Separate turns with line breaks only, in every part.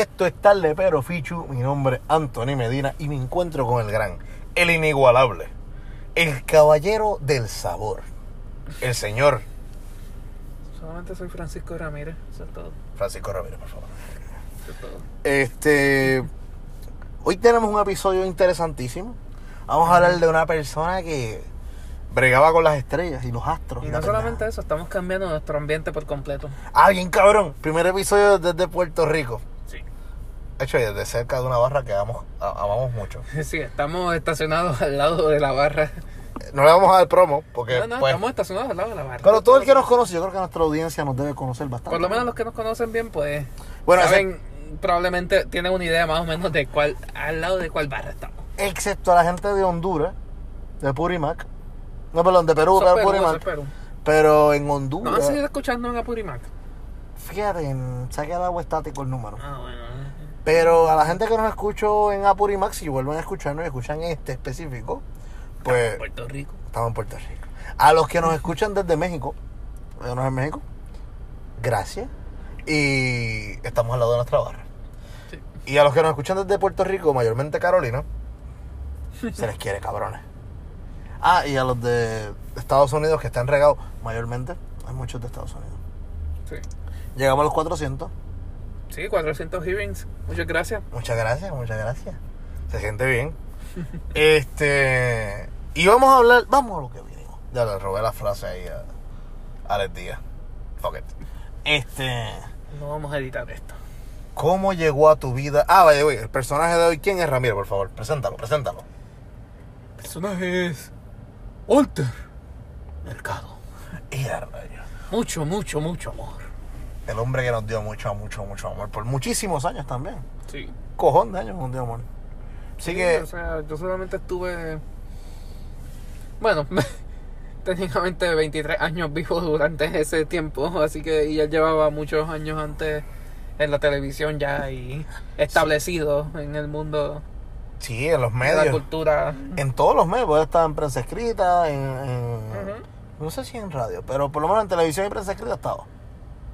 Esto es tarde pero Fichu. Mi nombre es Anthony Medina y me encuentro con el gran, el inigualable, el caballero del sabor, el señor
Solamente soy Francisco Ramírez, eso es todo.
Francisco Ramírez, por favor.
Eso es todo.
Este, hoy tenemos un episodio interesantísimo. Vamos a hablar de una persona que bregaba con las estrellas y los astros.
Y no solamente eso, estamos cambiando nuestro ambiente por completo.
Ah, bien cabrón. Primer episodio desde Puerto Rico. De hecho, desde cerca de una barra que amamos, a- amamos mucho.
Sí, estamos estacionados al lado de la barra.
No le vamos a dar promo porque
No, no,
pues,
estamos estacionados al lado de la barra.
pero todo el que nos conoce, yo creo que nuestra audiencia nos debe conocer bastante.
Por lo menos los que nos conocen bien, pues,
Bueno,
saben, probablemente tienen una idea más o menos de cuál, al lado de cuál barra estamos.
excepto a la gente de Honduras, de Purimac. No, perdón, de Perú, de Purimac.
Perú.
Pero en Honduras,
han seguido escuchando en Apurimac.
fíjate, se ha quedado estático el número.
Ah, bueno.
Pero a la gente que nos escuchó en Apurimac, si vuelven a escucharnos y escuchan este específico, pues
Puerto Rico.
estamos en Puerto Rico. A los que nos escuchan desde México, no en México, gracias. Y estamos al lado de nuestra barra.
Sí.
Y a los que nos escuchan desde Puerto Rico, mayormente Carolina, se les quiere, cabrones. Ah, y a los de Estados Unidos que están regados, mayormente, hay muchos de Estados Unidos.
Sí.
Llegamos a los 400.
Sí, 400 hearings. Muchas gracias.
Muchas gracias, muchas gracias. Se siente bien. este. Y vamos a hablar. Vamos a lo que vinimos. Ya le robé la frase ahí a Alex Díaz. Fuck it. Este.
No vamos a editar esto.
¿Cómo llegó a tu vida? Ah, vaya, güey. El personaje de hoy, ¿quién es Ramiro, por favor? Preséntalo, preséntalo.
El personaje es. Walter. Mercado.
Y rayos.
Mucho, mucho, mucho amor.
El hombre que nos dio mucho, mucho, mucho amor. Por muchísimos años también.
Sí.
Cojón de años nos dio amor. Así que.
O sea, yo solamente estuve. Bueno, técnicamente 23 años vivo durante ese tiempo. Así que. Y él llevaba muchos años antes en la televisión ya y establecido en el mundo
Sí, en los
de la
medios.
cultura.
En todos los medios. Porque estaba en prensa escrita, en. en-. No sé si en radio, pero por lo menos en televisión y prensa escrita estaba.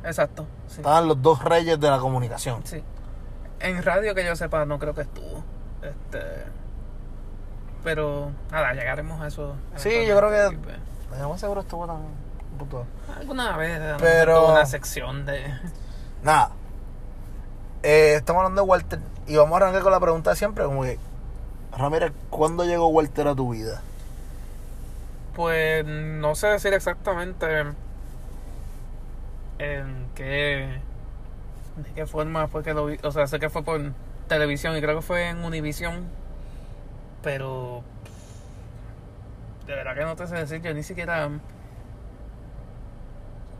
Exacto. Sí.
Estaban los dos reyes de la comunicación.
Sí. En radio que yo sepa no creo que estuvo. Este. Pero nada, llegaremos a eso.
Sí, yo creo que- más seguro estuvo un puto-
pues, Alguna vez
Pero-
tuvo una sección de.
Nada. Eh, estamos hablando de Walter. Y vamos a arrancar con la pregunta de siempre: como que. Ramírez, ¿cuándo llegó Walter a tu vida?
Pues no sé decir exactamente en qué de qué forma fue que lo vi, o sea, sé que fue por televisión y creo que fue en Univision, pero de verdad que no te sé decir, yo ni siquiera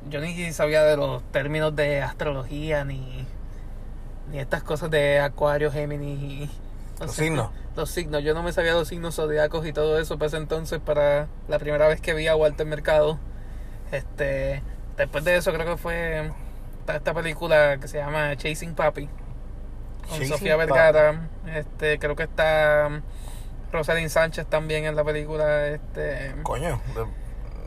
yo ni sabía de los términos de astrología ni ni estas cosas de Acuario, Géminis
Los signos.
los signos, yo no me sabía los signos zodiacos y todo eso ese entonces para la primera vez que vi a Walter Mercado. Este, después de eso creo que fue esta, esta película que se llama Chasing Papi con
Chasing
Sofía. Vergara. Este, creo que está um, Rosalind Sánchez también en la película, este,
Coño,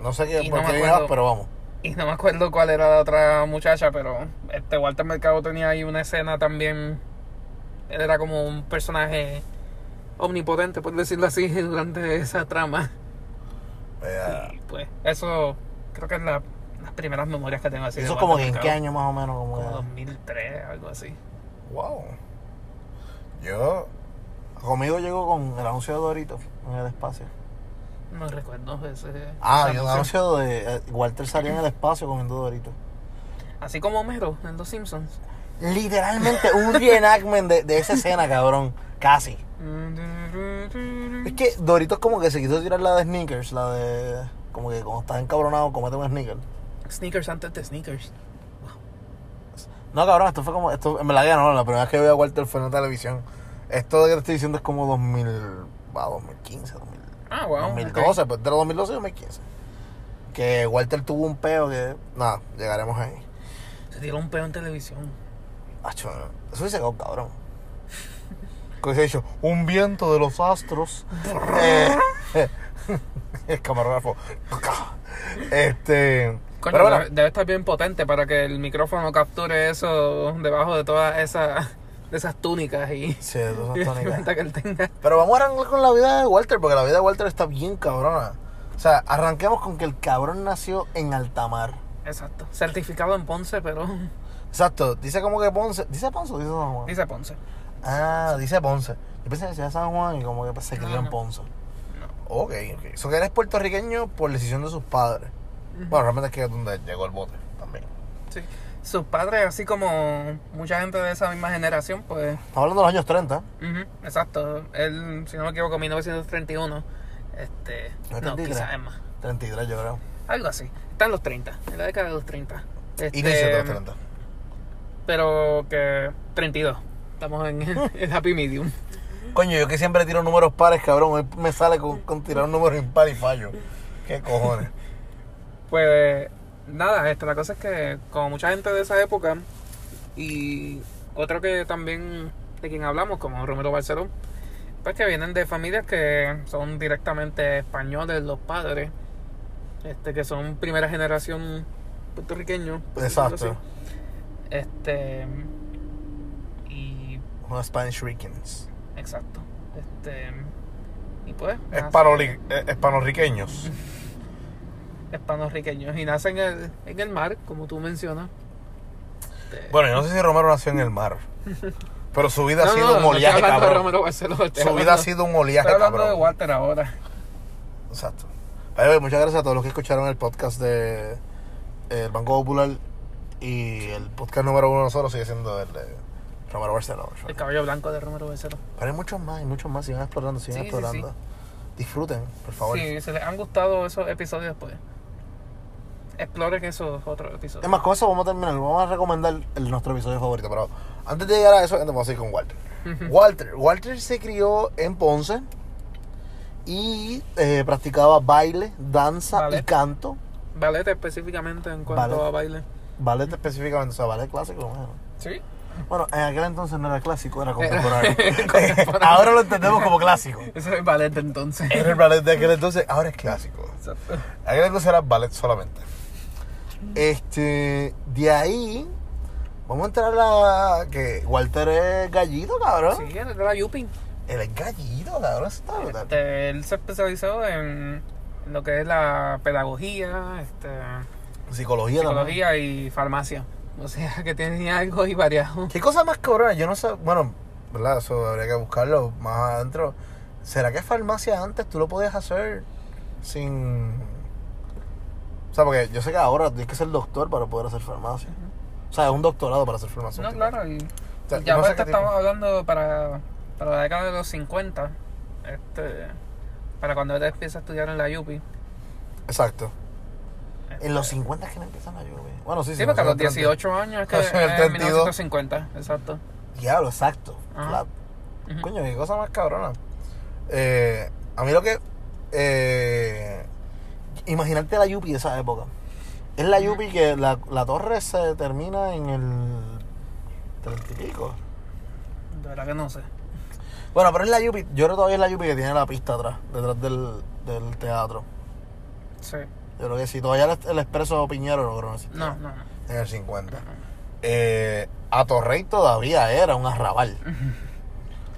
no sé qué, por
no
qué pero vamos.
y no me acuerdo cuál era la otra muchacha, pero este Walter Mercado tenía ahí una escena también. Él era como un personaje omnipotente, por decirlo así, durante esa trama. Y pues, eso creo que es la- las primeras memorias que tengo así. de
eso es como en qué año más o menos. Como
Como
que-
2003, algo así.
Wow. Yo. Conmigo llegó con el anuncio de Doritos en el espacio.
No recuerdo ese.
Ah, un
anuncio.
de. eh, Walter salía en el espacio comiendo Doritos.
Así como Homero en Los Simpsons.
Literalmente un reenactment de, de esa escena, cabrón. Casi. Es que Doritos como que se quiso tirar la de Sneakers, la de... Como que cuando estás encabronado, comete un sneaker.
Sneakers antes de sneakers.
No, cabrón, esto fue como... Esto, en verdad ya no, la primera vez que vi a Walter fue en la televisión. Esto que te estoy diciendo es como 2000... Va, 2015, 2000,
Ah, wow.
2012, pues de los 2012 y 2015. Que Walter tuvo un peo que... Nada, llegaremos ahí.
Se tiró un peo en televisión.
Acho, eso dice oh, cabrón. Que se ha dicho, un viento de los astros. Eh, el camarógrafo. Este.
Coño,
pero bueno,
debe, debe estar bien potente para que el micrófono capture eso debajo de toda esa de esas túnicas y,
Sí, de esas túnicas.
que él tenga.
Pero vamos a arrancar con la vida de Walter, porque la vida de Walter está bien cabrona. O sea, arranquemos con que el cabrón nació en Altamar.
Exacto. Certificado en Ponce, pero
Exacto, dice como que Ponce. ¿Dice Ponce o dice San Juan?
dice Ponce.
Ah, dice Ponce. Yo pensé que decía San Juan y como que se crió
No,
en. Ponce.
No.
Ok, ok. Eso que eres puertorriqueño por decisión de sus padres. Bueno, realmente es que es donde llegó el bote también.
Sí. Sus padres, así como mucha gente de esa misma generación, pues.
Estamos hablando de los años 30.
ujú, exacto. Él, si no me equivoco, 1931. Este. No,
33.
quizás es más.
33 yo creo.
Algo así. Está en los 30. En la década de los 30. Este,
Inicio de los 30.
Pero que. 32. Estamos en el, happy medium.
Coño, yo que siempre tiro números pares, cabrón. Me sale con, con tirar un número impar y fallo. ¿Qué cojones?
Pues nada, este, la cosa es que como mucha gente de esa época y otro que también de quien hablamos, como Romero Barceló, pues que vienen de familias que son directamente españoles, los padres, este, que son primera generación puertorriqueños.
Exacto.
así. Este y
Unos Spanish Ricans.
exacto. Este y pues nace-
Hispanoli- Hispanorriqueños.
y nace en el, en el mar, como tú mencionas. Este,
Bueno, yo no sé si Romero nació en el mar. Pero su vida ha sido
no,
un oleaje, cabrón.
Romero Barceló,
Su vida ha sido un oleaje,
Estoy hablando de. Walter ahora.
Exacto. Muchas gracias a todos los que escucharon el podcast de eh, el Banco Popular y el podcast número uno de nosotros sigue siendo el de Romero Barcelona.
El cabello blanco de Romero Barceló.
Pero hay muchos más, hay muchos más. Sigan explorando, sigan
Sí, sí,
explorando. Disfruten, por favor.
Si se les han gustado esos episodios, pues exploren esos otros episodios.
Es más, con eso vamos a terminar. Vamos a recomendar el, nuestro episodio favorito. Pero antes de llegar a eso, vamos a ir con Walter. Walter. Walter se crió en Ponce y eh, practicaba baile, danza y canto.
Ballet específicamente en cuanto
Ballet.
a baile.
Ballet específicamente, o sea, ballet clásico. Bueno,
Sí.
Bueno, en aquel entonces no era clásico, era contemporáneo.
contemporáneo.
ahora lo entendemos como clásico.
Ese es ballet de entonces.
Era el ballet de aquel entonces, ahora es clásico.
Exacto.
Aquel entonces era ballet solamente. Este, de ahí, vamos a entrar a la que Walter es gallito, cabrón.
Sí, él era Yupi.
Él es gallito, cabrón. eso Está brutal.
Este, él se especializó en lo que es la pedagogía, este,
Psicología, también.
psicología y farmacia. O sea, que tenía algo y variado.
¿Qué cosa más cabrona? Yo no sé, bueno, ¿verdad? Eso habría que buscarlo más adentro. ¿Será que farmacia antes tú lo podías hacer sin... O sea, porque yo sé que ahora tienes que ser doctor para poder hacer farmacia. O sea, es un doctorado para hacer farmacia.
No, claro, y
O sea, tipo-
estamos hablando para, para la década de los 50, este, para cuando él empieza a estudiar en la UPI.
Exacto.
Este,
En los 50 es que no empiezan a llover. Bueno, sí, sí.
Sí, porque a los
nació en
18 años es que
en el
es
32.
1950, exacto.
30. Diablo, exacto. Coño, qué cosa más cabrona. Eh, a mí lo que... Eh, imaginarte la Yupi de esa época. Es la Yupi que la, la torre se termina en el... 30 y pico.
De verdad que no sé.
Bueno, pero es la Yupi. Yo creo que todavía es la Yupi que tiene la pista atrás, detrás del, del teatro.
Sí.
Yo creo que sí. Todavía el, el expreso Piñero no creo.
No, no, no.
En el 50. Eh, a Torrey todavía era un arrabal.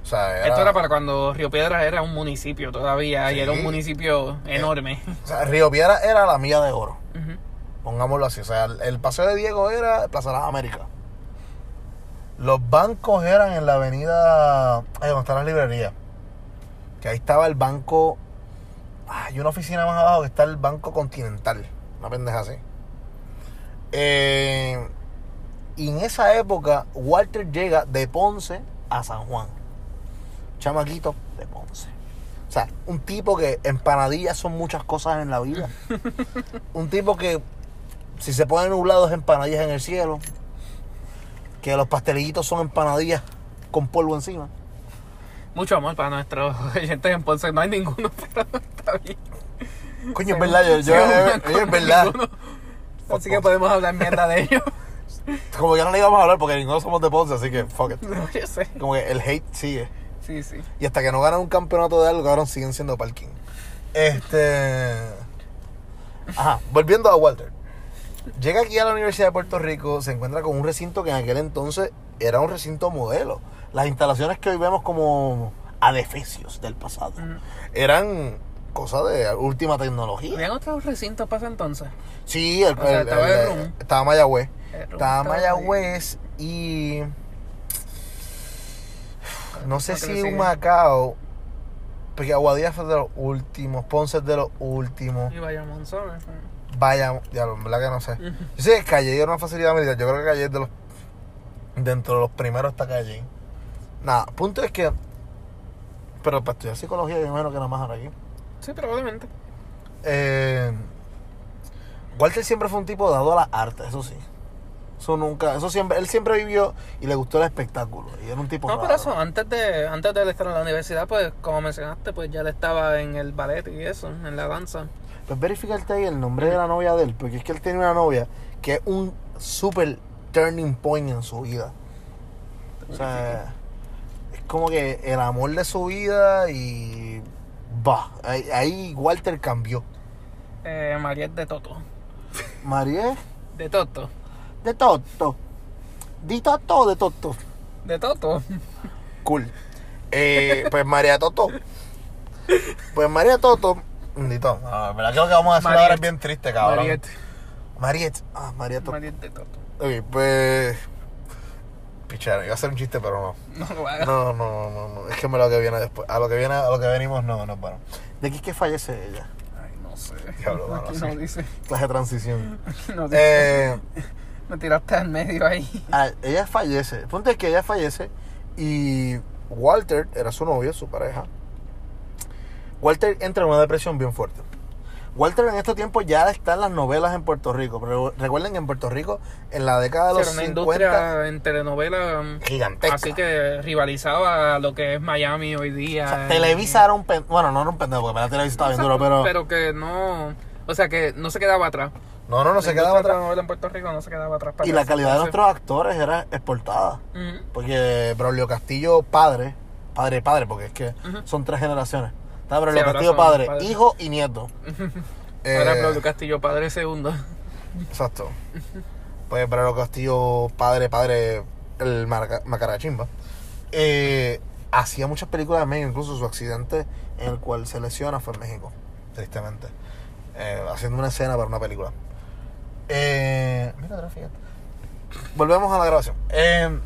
O sea, era,
Esto era para cuando Río Piedras era un municipio todavía y era un municipio enorme.
o sea, Río Piedra era la milla de oro. Pongámoslo así. O sea, el, el paseo de Diego era Plaza de las Américas. Los bancos eran en la avenida. Ahí donde están las librerías. Que ahí estaba el banco. Hay una oficina más abajo que está el Banco Continental. Una pendeja así. Eh, y en esa época, Walter llega de Ponce a San Juan. Chamaquito de Ponce. O sea, un tipo que empanadillas son muchas cosas en la vida. un tipo que si se ponen nublados empanadillas en el cielo. Que los pastelillitos son empanadillas con polvo encima.
Mucho amor para nuestros oyentes en Ponce. No hay ninguno, pero está bien.
Coño, es verdad, yo, yo- eh, es verdad.
ninguno. Así que podemos hablar mierda de ellos.
Como ya no le íbamos a hablar porque ninguno somos de Ponce, así que fuck it.
No, yo sé.
Como que el hate sigue.
Sí, sí.
Y hasta que no ganan un campeonato de algo, cabrón, siguen siendo parking. Este. Ajá, volviendo a Walter. Llega aquí a la Universidad de Puerto Rico, se encuentra con un recinto que en aquel entonces era un recinto modelo. las instalaciones que hoy vemos como adefesios del pasado eran cosas de última tecnología.
¿Habían otros recintos para ese entonces?
Sí, el,
sea, estaba
el- estaba Mayagüez. Estaba Mayagüez y. No sé si
sigue.
Humacao. Porque Aguadilla fue de los últimos. Ponce es de los últimos.
Y vaya monzones.
Vaya, ya, en verdad que no sé. Yo sé que Calle era una facilidad militar. Yo creo que Calle es de los. Dentro de los primeros está Calle. Nada, punto es que. Pero para estudiar psicología, yo imagino que nada más ahora aquí.
Sí, probablemente.
Eh, Walter siempre fue un tipo dado a las artes, eso sí. Eso nunca, eso siempre, él siempre vivió y le gustó el espectáculo. Y era un tipo
No,
raro.
por eso, antes de, antes de él estar en la universidad, pues, como mencionaste, pues ya él estaba en el ballet y eso, en la danza.
Pues verificarte ahí el nombre de la novia de él, porque es que él tiene una novia que es un super turning point en su vida. O sea, es como que el amor de su vida y va, ahí, ahí Walter cambió.
Eh, Mariette de Toto.
María
De Toto.
De Toto. Di Toto de Toto.
De Toto.
Cool. Eh, pues María Toto. Pues María Toto. Dito, ah, ¿verdad que lo que vamos a hacer ahora es bien triste, cabrón?
Mariette.
Mariette. Ah, María Toto.
Mariette de Toto.
Ok, pues. Pichar, iba a hacer un chiste, pero no.
No lo hagas.
No, no, no, no. Es que me lo que viene después. A lo que viene, a lo que venimos, no, no, bueno. ¿De qué es que fallece ella?
Ay, no sé.
Diablo, sí.
no dice.
Clase de transición.
Aquí no dice.
Eh,
Me tiraste al medio ahí.
ah, ella fallece. El punto es que ella fallece y Walter era su novio, su pareja. Walter entra en una depresión bien fuerte. Walter en estos tiempos ya está en las novelas en Puerto Rico. Pero recuerden que en Puerto Rico, en la década de
Era
los
una
50,
industria en telenovela um,
gigantesca.
así que rivalizaba a lo que es Miami hoy día.
O sea, Televisa era un pendejo. Bueno, no era un pendejo, porque la Televisa estaba bien duro, pero.
Pero que no. O sea, que no se quedaba atrás.
No, no, no se quedaba
la
atrás.
novela en Puerto Rico no se quedaba atrás. para
Y la calidad de nuestros actores era exportada. Porque Braulio Castillo, padre, padre, padre, porque es que son tres generaciones. Está Braulio
Sí, ahora
Castillo, padre, hijo y nieto.
Ahora
Eh,
Pablo Castillo, padre segundo.
Exacto. Pues Braulio Castillo, padre, padre, el Macarachimba. Eh, hacía muchas películas en México, incluso su accidente en el cual se lesiona fue en México, tristemente. Eh, haciendo una escena para una película. Eh, mira, atrás, fíjate. Volvemos a la grabación. Eh,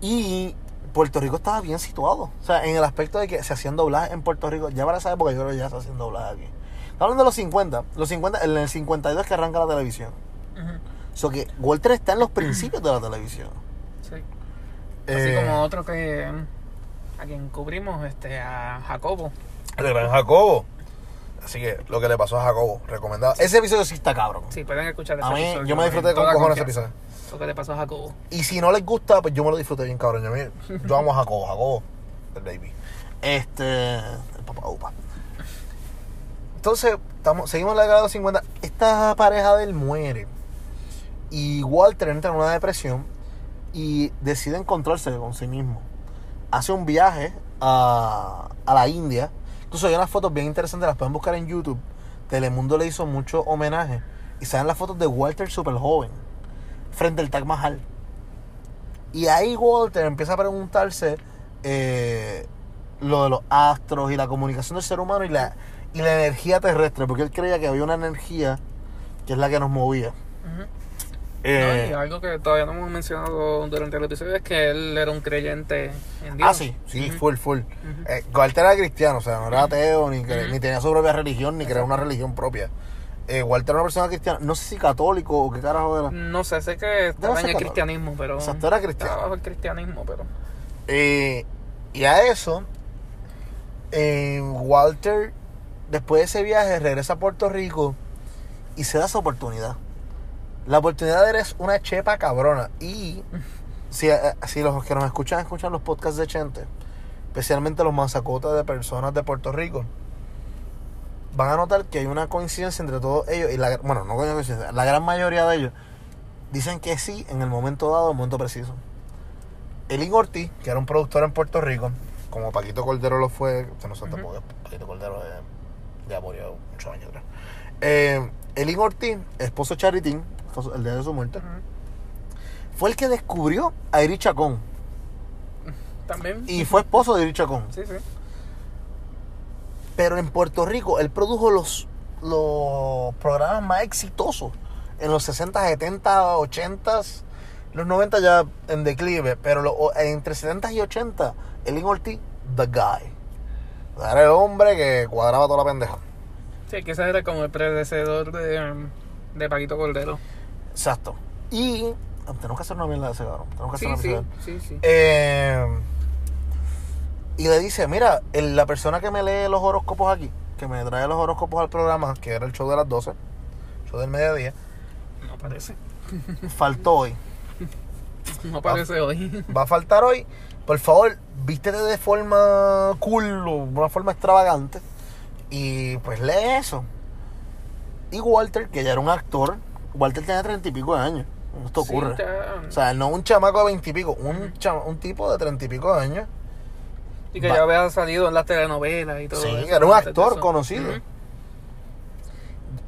y Puerto Rico estaba bien situado. O sea, en el aspecto de que se hacían doblajes en Puerto Rico. Ya para esa época yo creo que ya se hacían doblajes aquí. Estamos hablando de los 50. Los 50, en el 52 que arranca la televisión.
Ujú.
O sea que Walter está en los principios de la televisión.
Sí. Así
Eh,
como otro que. A quien cubrimos, este, a Jacobo.
El gran Jacobo. Así que lo que le pasó a Jacobo, recomendado. Ese episodio sí está cabrón.
Sí, pueden escuchar ese
A mí,
episodio
yo me disfruté con cojones ese episodio.
Lo que le pasó a Jacobo.
Y si no les gusta, pues yo me lo disfruté bien, cabrón. Yo, yo amo a Jacobo, Jacobo, el baby. Este, el papá upa. Entonces, estamos, seguimos en la década de los 50. Esta pareja de él muere. Y Walter entra en una depresión y decide encontrarse con sí mismo. Hace un viaje a, a la India. Incluso hay unas fotos bien interesantes, las pueden buscar en YouTube. Telemundo le hizo mucho homenaje. Y salen las fotos de Walter super joven, frente al Taj Mahal. Y ahí Walter empieza a preguntarse eh, lo de los astros y la comunicación del ser humano y la, y la energía terrestre, porque él creía que había una energía que es la que nos movía. Eh,
No, y algo que todavía no hemos mencionado durante el episodio es que él era un creyente en Dios.
ah, sí, sí, full, full. Eh, Walter era cristiano, o sea, no era ateo, ni, cre-
Ujú.
ni tenía su propia religión, ni creaba una religión propia. Eh, Walter era una persona cristiana, no sé si católico o qué carajo era.
No sé, sé que estaba en el
católico.
cristianismo, pero.
Exacto, era cristiano.
Estaba bajo el cristianismo, pero.
Eh, y a eso, eh, Walter, después de ese viaje, regresa a Puerto Rico y se da esa oportunidad. La oportunidad eres una chepa cabrona. Y si, eh, si los que nos escuchan, escuchan los podcasts de Chente, especialmente los mazacotas de personas de Puerto Rico, van a notar que hay una coincidencia entre todos ellos. Y la, bueno, no coincidencia, la gran mayoría de ellos dicen que sí en el momento dado, en el momento preciso. Elin Ortiz, que era un productor en Puerto Rico, como Paquito Cordero lo fue, usted no sabe
Ujú.
tampoco, Paquito Cordero eh, ya murió muchos años atrás. Eh, Elin Ortiz, esposo de Charitín, fue el día de su muerte, fue el que descubrió a Iri Chacón.
También.
Y fue esposo de Iri Chacón.
Sí, sí.
Pero en Puerto Rico, él produjo los, los programas más exitosos. En los 60, 70, 80, los 90 ya en declive. Pero lo- entre 70 y 80, Elin Ortiz, the guy. Era el hombre que cuadraba toda la pendeja.
Sí, que ese era como el predecedor de, um, de Paquito Cordero.
Exacto. Y ah, tenemos que hacer una mierda de ese cabrón. Tenemos que
Sí,
hacer una
sí,
episodio.
sí, sí.
Eh, y le dice, mira, el- la persona que me lee los horóscopos aquí, que me trae los horóscopos al programa, que era el show de las 12, show del mediodía,
No parece.
faltó hoy.
No parece hoy.
Va a faltar hoy. Por favor, vístete de forma cool o una forma extravagante. Y pues lee eso. Y Walter, que ya era un actor, Walter tenía treinta y pico de años. Esto ocurre. O sea, no un chamaco de veintipico, un, chama- un tipo de treinta y pico de años.
y que
va-
ya había salido en las telenovelas y todo
Sí,
eso.
era un actor conocido.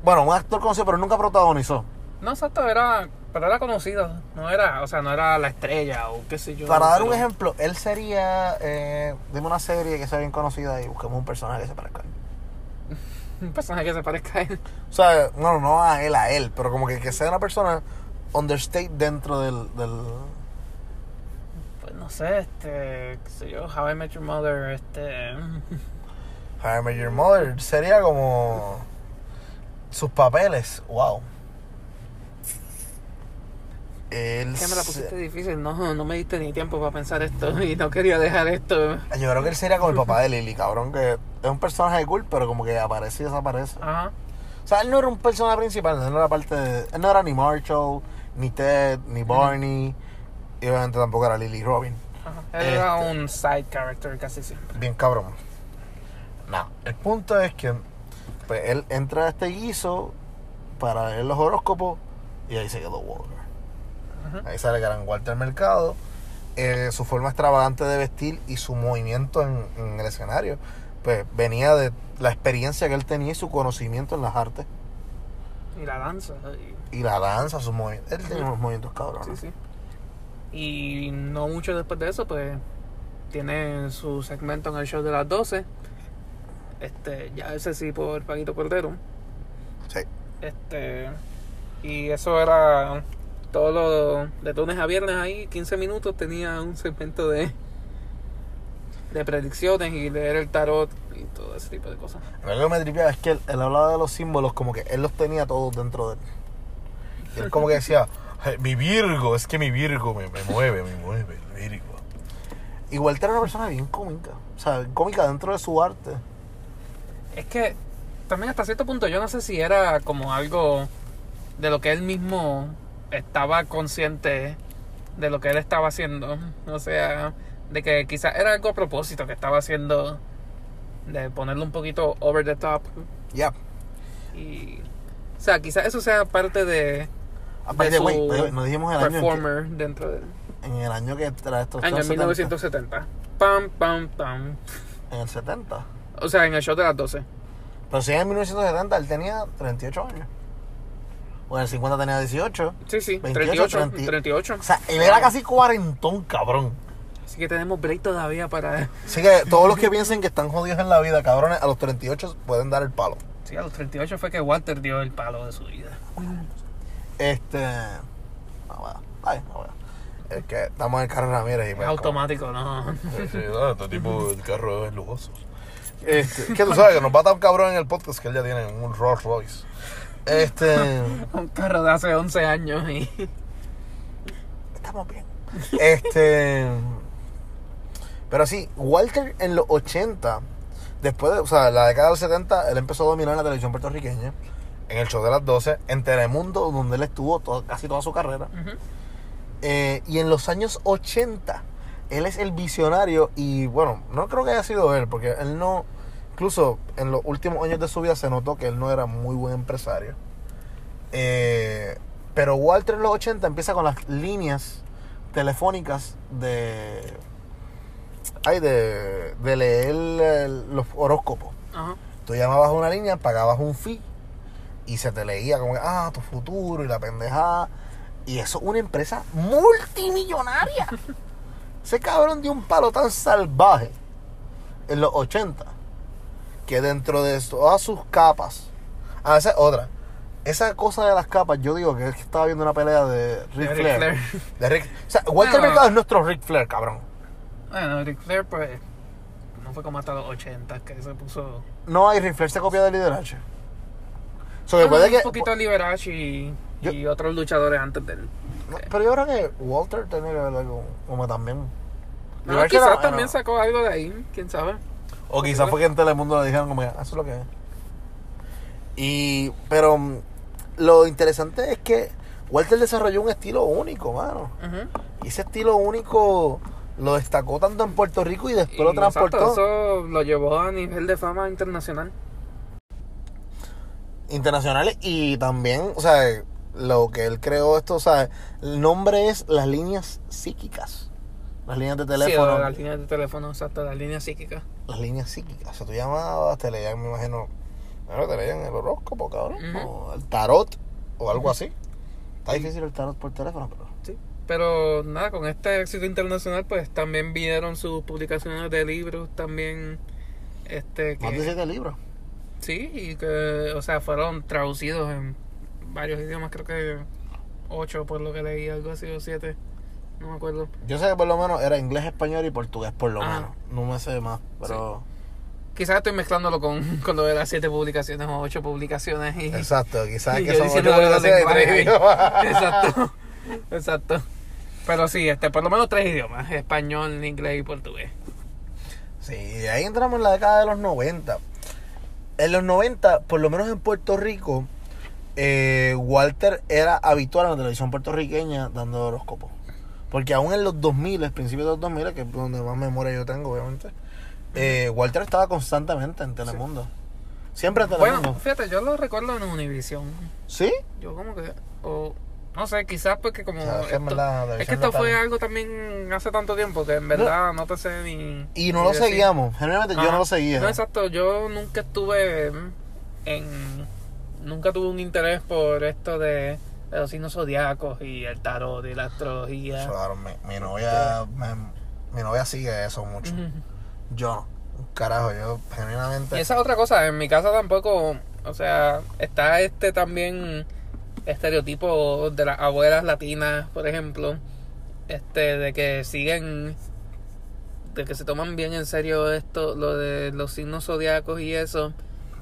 Bueno, un actor conocido, pero nunca protagonizó.
No, exacto, era, pero era conocido. No era, o sea, no era la estrella o qué sé yo.
Para dar un
pero-
ejemplo, él sería. Eh, dime una serie que sea bien conocida y busquemos un personaje que se parezca.
Un personaje que se parezca a él.
O sea, no, no a él, a él, pero como que, que sea una persona understate dentro del. del
Pues no sé, este, qué sé yo, How I Met Your Mother, este...
How I Met Your Mother. Sería como. Sus papeles, wow. Él
Que me la pusiste difícil, no, no me diste ni tiempo para pensar esto y no quería dejar esto.
Yo creo que él sería como el papá de Lily, cabrón, que es un personaje cool, pero como que aparece y desaparece.
Ajá.
O sea, él no era un personaje principal, él no era parte de... Él no era ni Marshall, ni Ted, ni Barney, y obviamente tampoco era Lily Robin.
ajá. Él era
Este-
un side character casi siempre.
Bien cabrón. No, el punto es que pues, él entra a este guiso para leer los horóscopos y ahí se quedó
Ujú.
Ahí sale Gran Walter Mercado. eh, su forma extravagante de vestir y su movimiento en, en el escenario, pues venía de la experiencia que él tenía y su conocimiento en las artes.
Y la danza. y-
Y la danza, sus movimientos. Él tenía unos movimientos cabrones.
Sí, sí. Y no mucho después de eso, pues tiene su segmento en el show de las 12. Este, ya ese sí por Paquito Cordero.
Sí.
Este, y eso era todo lo de lunes a viernes ahí, 15 minutos tenía un segmento de de predicciones y leer el tarot y todo ese tipo de cosas.
Lo que me tripeaba es que él, él hablaba de los símbolos como que él los tenía todos dentro de él. Y él como que decía, "Ay, mi Virgo, es que mi Virgo me, me mueve, me mueve, el Virgo. Walter era una persona bien cómica. O sea, cómica dentro de su arte.
Es que también hasta cierto punto yo no sé si era como algo de lo que él mismo estaba consciente de lo que él estaba haciendo. O sea, de que quizás era algo a propósito que estaba haciendo de ponerlo un poquito over the top.
Ya.
Y, o sea, quizás eso sea parte de,
Aparte,
de su
nos dijimos el año en, que,
performer dentro del
en el año que tra- esto
año
esto en
1970. Pam, pam, pam.
En el 70.
O sea, en el show de las 12.
Pero si en 1970 él tenía 38 años. O en el 50 tenía 18.
Sí, sí,
28,
38,
30.
38.
O sea, él era casi cuarentón, cabrón.
Así que tenemos break todavía para...
Así que todos los que piensen que están jodidos en la vida, cabrones, a los 38 pueden dar el palo.
Sí, a los 38 fue que Walter dio el palo de su vida.
Este. No, bueno, ay, no, bueno. Es que estamos en el carro Ramírez y
Es
pues,
automático, ¿no?
Sí, sí, no, este tipo, el carro es lujoso. Este, es que tú sabes que nos va tan cabrón en el podcast que él ya tiene un Rolls Royce. Este.
Un carro de hace 11 años y...
Estamos bien. Este. Pero sí, Walter en los 80, después de, o sea, la década de los 70, él empezó a dominar la televisión puertorriqueña. En el show de las 12, en Telemundo, donde él estuvo casi toda su carrera. Eh, y en los años 80, él es el visionario y bueno, no creo que haya sido él, porque él no, incluso en los últimos años de su vida se notó que él no era muy buen empresario. Eh, pero Walter en los 80 empieza con las líneas telefónicas de... Ay, de, de leer el- los horóscopos.
Ajá.
Tú llamabas a una línea, pagabas un fee y se te leía como que, ah, tu futuro y la pendejada. Y eso es una empresa multimillonaria. Ese cabrón dio un palo tan salvaje en los 80 que dentro de todas sus capas. Ah, esa es otra. Esa cosa de las capas, yo digo que es que estaba viendo una pelea de Ric
De Ric
Flair.
Flair.
De Ric- o sea, Walter
No.
Mercado es nuestro Ric Flair, cabrón.
Bueno, Ric Flair, pues. No fue como hasta los 80 que se puso.
No hay Ric Flair se copia de lideraje. So, que puede
un
que,
poquito Liberace y,
Yo-
y otros luchadores antes de él.
No, pero yo creo que Walter tenía que ver algo como también.
No,
Liberace
quizás también sacó algo de ahí, quién sabe.
O quizás fue que en Telemundo le dijeron como, "Ah, eso es lo que es. Y, pero mm, lo interesante es que Walter desarrolló un estilo único, mano. Y ese estilo único lo destacó tanto en Puerto Rico y después lo
Y, exacto,
transportó
eso lo llevó a nivel de fama internacional.
internacionales y también, o sea, lo que él creó esto, o sea, el nombre es las líneas psíquicas. Las líneas de teléfono.
Sí, las líneas de teléfono, exacto, las líneas psíquicas.
las líneas psíquicas. O sea, tú llamabas, te leían, me imagino, bueno, te leían el horóscopo, cabrón,
Ujú.
o el tarot, o algo así. Está difícil el tarot por teléfono, pero...
Sí. Pero nada, con este éxito internacional, pues también vieron sus publicaciones de libros, también. Este, que,
Más de siete libros.
Sí, y que, o sea, fueron traducidos en varios idiomas, creo que ocho por lo que leí, algo así, o siete, no me acuerdo.
Yo sé que por lo menos era inglés, español y portugués, por lo
Ah.
menos. No me sé más, pero...
Quizás estoy mezclándolo con, con lo de las siete publicaciones o ocho publicaciones. Y,
Exacto, quizás
y
que son ocho publicaciones de tres idiomas.
Exacto, exacto. Pero sí, este, por lo menos tres idiomas, español, inglés y portugués.
Sí, y ahí entramos en la década de los 90. En los 90, por lo menos en Puerto Rico, eh, Walter era habitual en la televisión puertorriqueña dando horóscopos. Porque aún en los 2000, principios de los 2000, que es donde más memoria yo tengo, obviamente, eh, Walter estaba constantemente en Telemundo. Siempre en Telemundo.
Bueno, fíjate, yo lo recuerdo en Univision.
¿Sí?
Yo como que, o no sé, quizás porque como...
O sea, es que
esto-
verdad, la
es que
televisión
esto
no
fue algo también hace tanto tiempo que en verdad no, te sé ni...
Y no
ni
lo
decir.
seguíamos. Generalmente yo no lo seguía.
No, exacto. Yo nunca estuve en... Nunca tuve un interés por esto de los signos zodiacos y el tarot y la astrología.
Claro, mi, mi novia me- mi novia sigue eso mucho. Yo. Carajo, yo genuinamente.
Y esa es otra cosa, en mi casa tampoco, o sea, está este también estereotipo de las abuelas latinas, por ejemplo, este, de que siguen, de que se toman bien en serio esto, lo de los signos zodiacos y eso.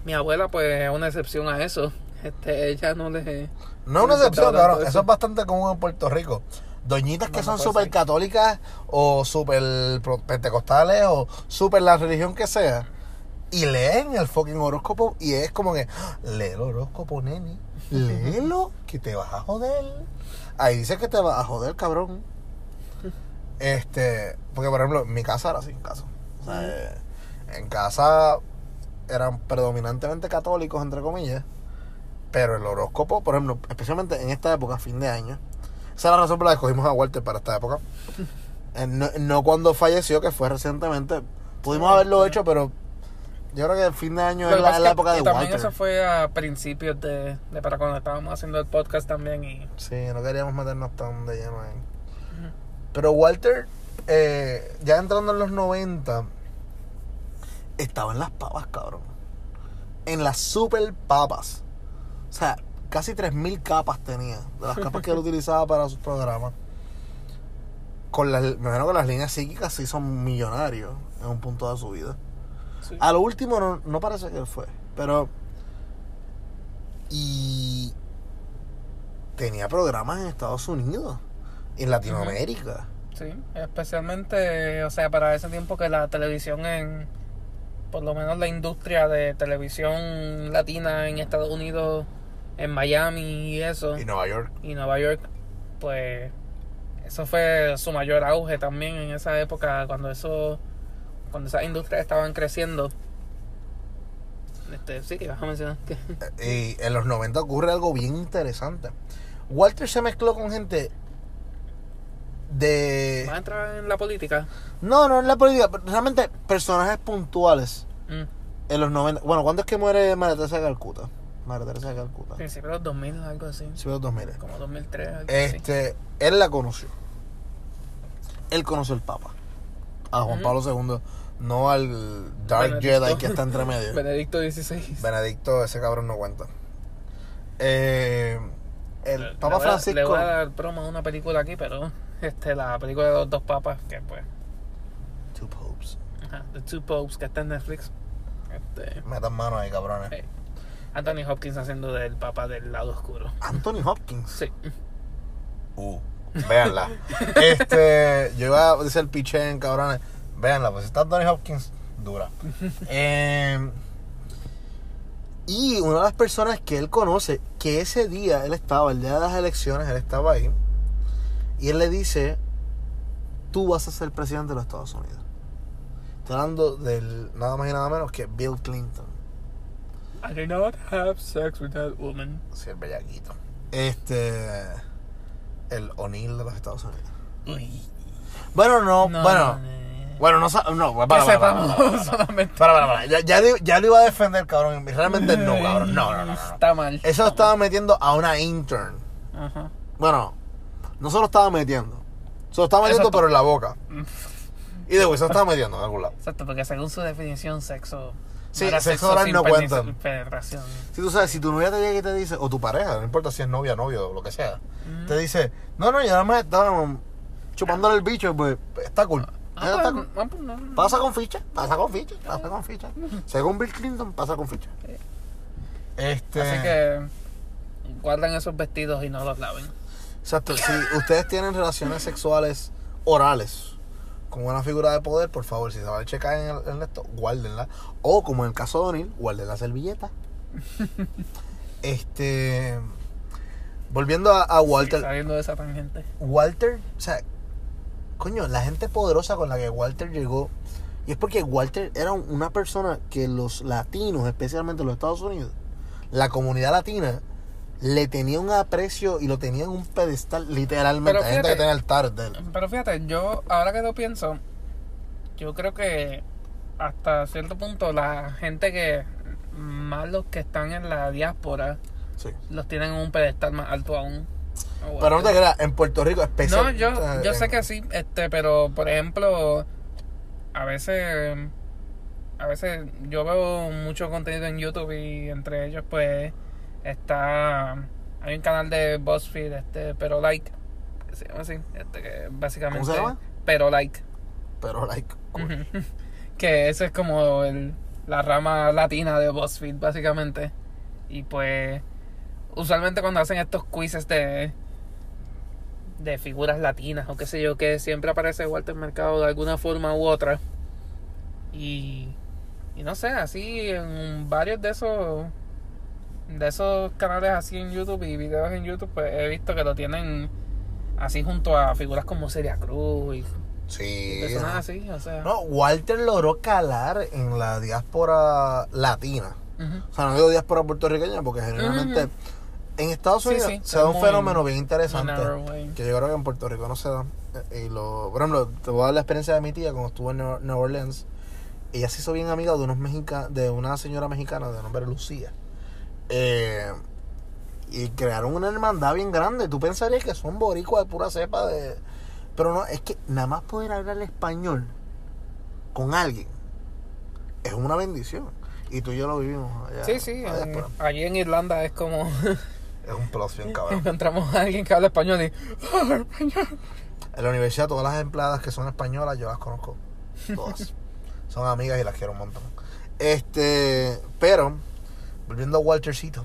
Mi abuela, pues, es una excepción a eso. Este, ella no le.
No es una excepción,
tanto
Eso es bastante común en Puerto Rico. Doñitas que
No, no
son súper católicas o súper pentecostales o súper la religión que sea. Y leen el fucking horóscopo y es como que, "Ah, lee el horóscopo, nene. Léelo, que te vas a joder. Ahí dice que te vas a joder, cabrón. Este, porque por ejemplo, en mi casa era así en casa. O sea, eh, en casa eran predominantemente católicos, entre comillas. Pero el horóscopo, por ejemplo, especialmente en esta época, fin de año, esa es la razón por la que escogimos a Walter para esta época. Eh, No, no cuando falleció, que fue recientemente. Pudimos haberlo hecho, pero yo creo que el fin de año es la, es la época de
y también
Walter.
eso fue a principios de, de para cuando estábamos haciendo el podcast también y
Sí, no queríamos meternos tan de lleno ahí. Pero Walter, eh, ya entrando en los 90, estaba en las papas, cabrón. En las super papas. O sea, casi 3.000 capas tenía. De las capas que él utilizaba para sus programas. Con las, me imagino que las líneas psíquicas sí son millonarios en un punto de su vida.
Sí.
A lo último no, no parece que él fue. Pero. Y. Tenía programas en Estados Unidos. En Latinoamérica.
Sí, especialmente, o sea, para ese tiempo que la televisión en, por lo menos la industria de televisión latina en Estados Unidos, en Miami y eso,
Y Nueva York.
y Nueva York, pues eso fue su mayor auge también en esa época, cuando eso, cuando esas industrias estaban creciendo. Este, sí, que vas a mencionar que...
Y en los 90 ocurre algo bien interesante. Walter se mezcló con gente de...
¿Vas a entrar en la política?
No, no en la política, pero realmente personajes puntuales
Mm.
en los 90. Bueno, ¿cuándo es que muere María Teresa de Calcuta? Teresa de Calcuta.
Principio de los 2000, algo así.
Sí, los 2000.
Como 2003, algo así.
Este, él la conoció. Él conoció al Papa. A Juan. Pablo II, no al Dark
Benedicto.
Jedi que está entre medio.
Benedicto XVI.
Benedicto, ese cabrón no cuenta. Eh, el
Le-
Papa
le
Francisco.
Le voy a dar promo a una película aquí, pero este, la película de los dos papas, que pues,
Two Popes.
ajá, The Two Popes, que está en Netflix. Este,
Metan mano ahí, cabrones.
hey, Anthony Hopkins haciendo del papa del lado oscuro.
Anthony Hopkins.
Sí.
Uh, véanla. este, yo iba a decir el pichén, cabrones. Véanla, pues está Anthony Hopkins, dura. Eh, y una de las personas que él conoce, que ese día él estaba, el día de las elecciones, él estaba ahí. Y él le dice, tú vas a ser presidente de los Estados Unidos. Estoy hablando del nada más y nada menos que Bill Clinton.
I did not have sex with that woman.
Sí, el bellaquito. Este, el O'Neill de los Estados Unidos.
Uy.
Bueno, no,
No,
bueno.
no, no.
Bueno, no, no, para,
que sepamos
para, para,
solamente.
para, para, para. Ya, ya, le- ya lo iba a defender, cabrón. Realmente no, cabrón. No, no, no.
Está mal.
Eso lo
está
estaba metiendo a una intern.
Ajá.
Bueno, no se lo estaba metiendo. Se lo estaba metiendo, pero en la boca. Y de se lo estaba metiendo en algún lado.
Exacto, porque según su definición, sexo.
Sí, oral
sin
no
pernis-
cuenta.
penetración.
Si tú sabes, si tu novia te llega y te dice, o tu pareja, no importa si es novia, novio o lo que sea, te dice, no, no, ya nada más estaba chupándole el bicho, pues está cool.
Ah,
está
pues,
cool.
ah, pues, no, no.
Pasa con ficha, pasa con ficha, pasa con ficha. Según Bill Clinton, pasa con ficha. Este.
Así que guarden esos vestidos y no los laven.
Exacto, si ustedes tienen relaciones sexuales orales con una figura de poder, por favor, si se van a checar en, el, en esto, guárdenla. O como en el caso de O'Neill, guarden la servilleta. este. Volviendo a, a Walter.
Saliendo de esa tangente.
Walter, o sea, coño, la gente poderosa con la que Walter llegó. Y es porque Walter era un- una persona que los latinos, especialmente los Estados Unidos, la comunidad latina, le tenía un aprecio y lo tenía en un pedestal, literalmente.
Pero
Hay gente que
fíjate-
tenía altares de él.
Pero fíjate, yo ahora que lo pienso, yo creo que hasta cierto punto la gente que más los que están en la diáspora
Sí.
los tienen en un pedestal más alto aún. O
Pero no te creas, en Puerto Rico,
No,
especialmente.
yo, yo sé que sí, este, pero por ejemplo, a veces, a veces yo veo mucho contenido en YouTube y entre ellos pues está, hay un canal de BuzzFeed, este, pero like, que se llama así, este, que básicamente,
¿Cómo se llama?
pero like,
Pero, like, cool.
que ese es como el, la rama latina de BuzzFeed básicamente, y pues usualmente cuando hacen estos quizzes de de figuras latinas o qué sé yo, que siempre aparece Walter Mercado de alguna forma u otra. Y, y no sé, así en varios de esos de esos canales así en YouTube y videos en YouTube, pues he visto que lo tienen así junto a figuras como Celia Cruz y
Sí.
personas
no.
así, o sea.
No, Walter logró calar en la diáspora latina. O sea, no digo diáspora puertorriqueña porque generalmente en Estados Unidos
sí,
se da un fenómeno bien interesante. Que yo creo que en Puerto Rico no se da. Eh, Y lo, por ejemplo, te voy a dar la experiencia de mi tía cuando estuvo en New New Orleans. Ella se hizo bien amiga de unos mexica, de una señora mexicana de nombre Lucía. Eh, y crearon una hermandad bien grande. Tú pensarías que son boricuas de pura cepa de. Pero no, es que nada más poder hablar español con alguien es una bendición. Y tú y yo lo vivimos allá.
Sí, sí,
allá
en-
por-
allí en Irlanda es como
es un plus bien cabrón.
encontramos a alguien que habla español y "Ah, español.
En la universidad todas las empleadas que son españolas yo las conozco. Todas. son amigas y las quiero un montón. Este, pero, volviendo a Waltercito,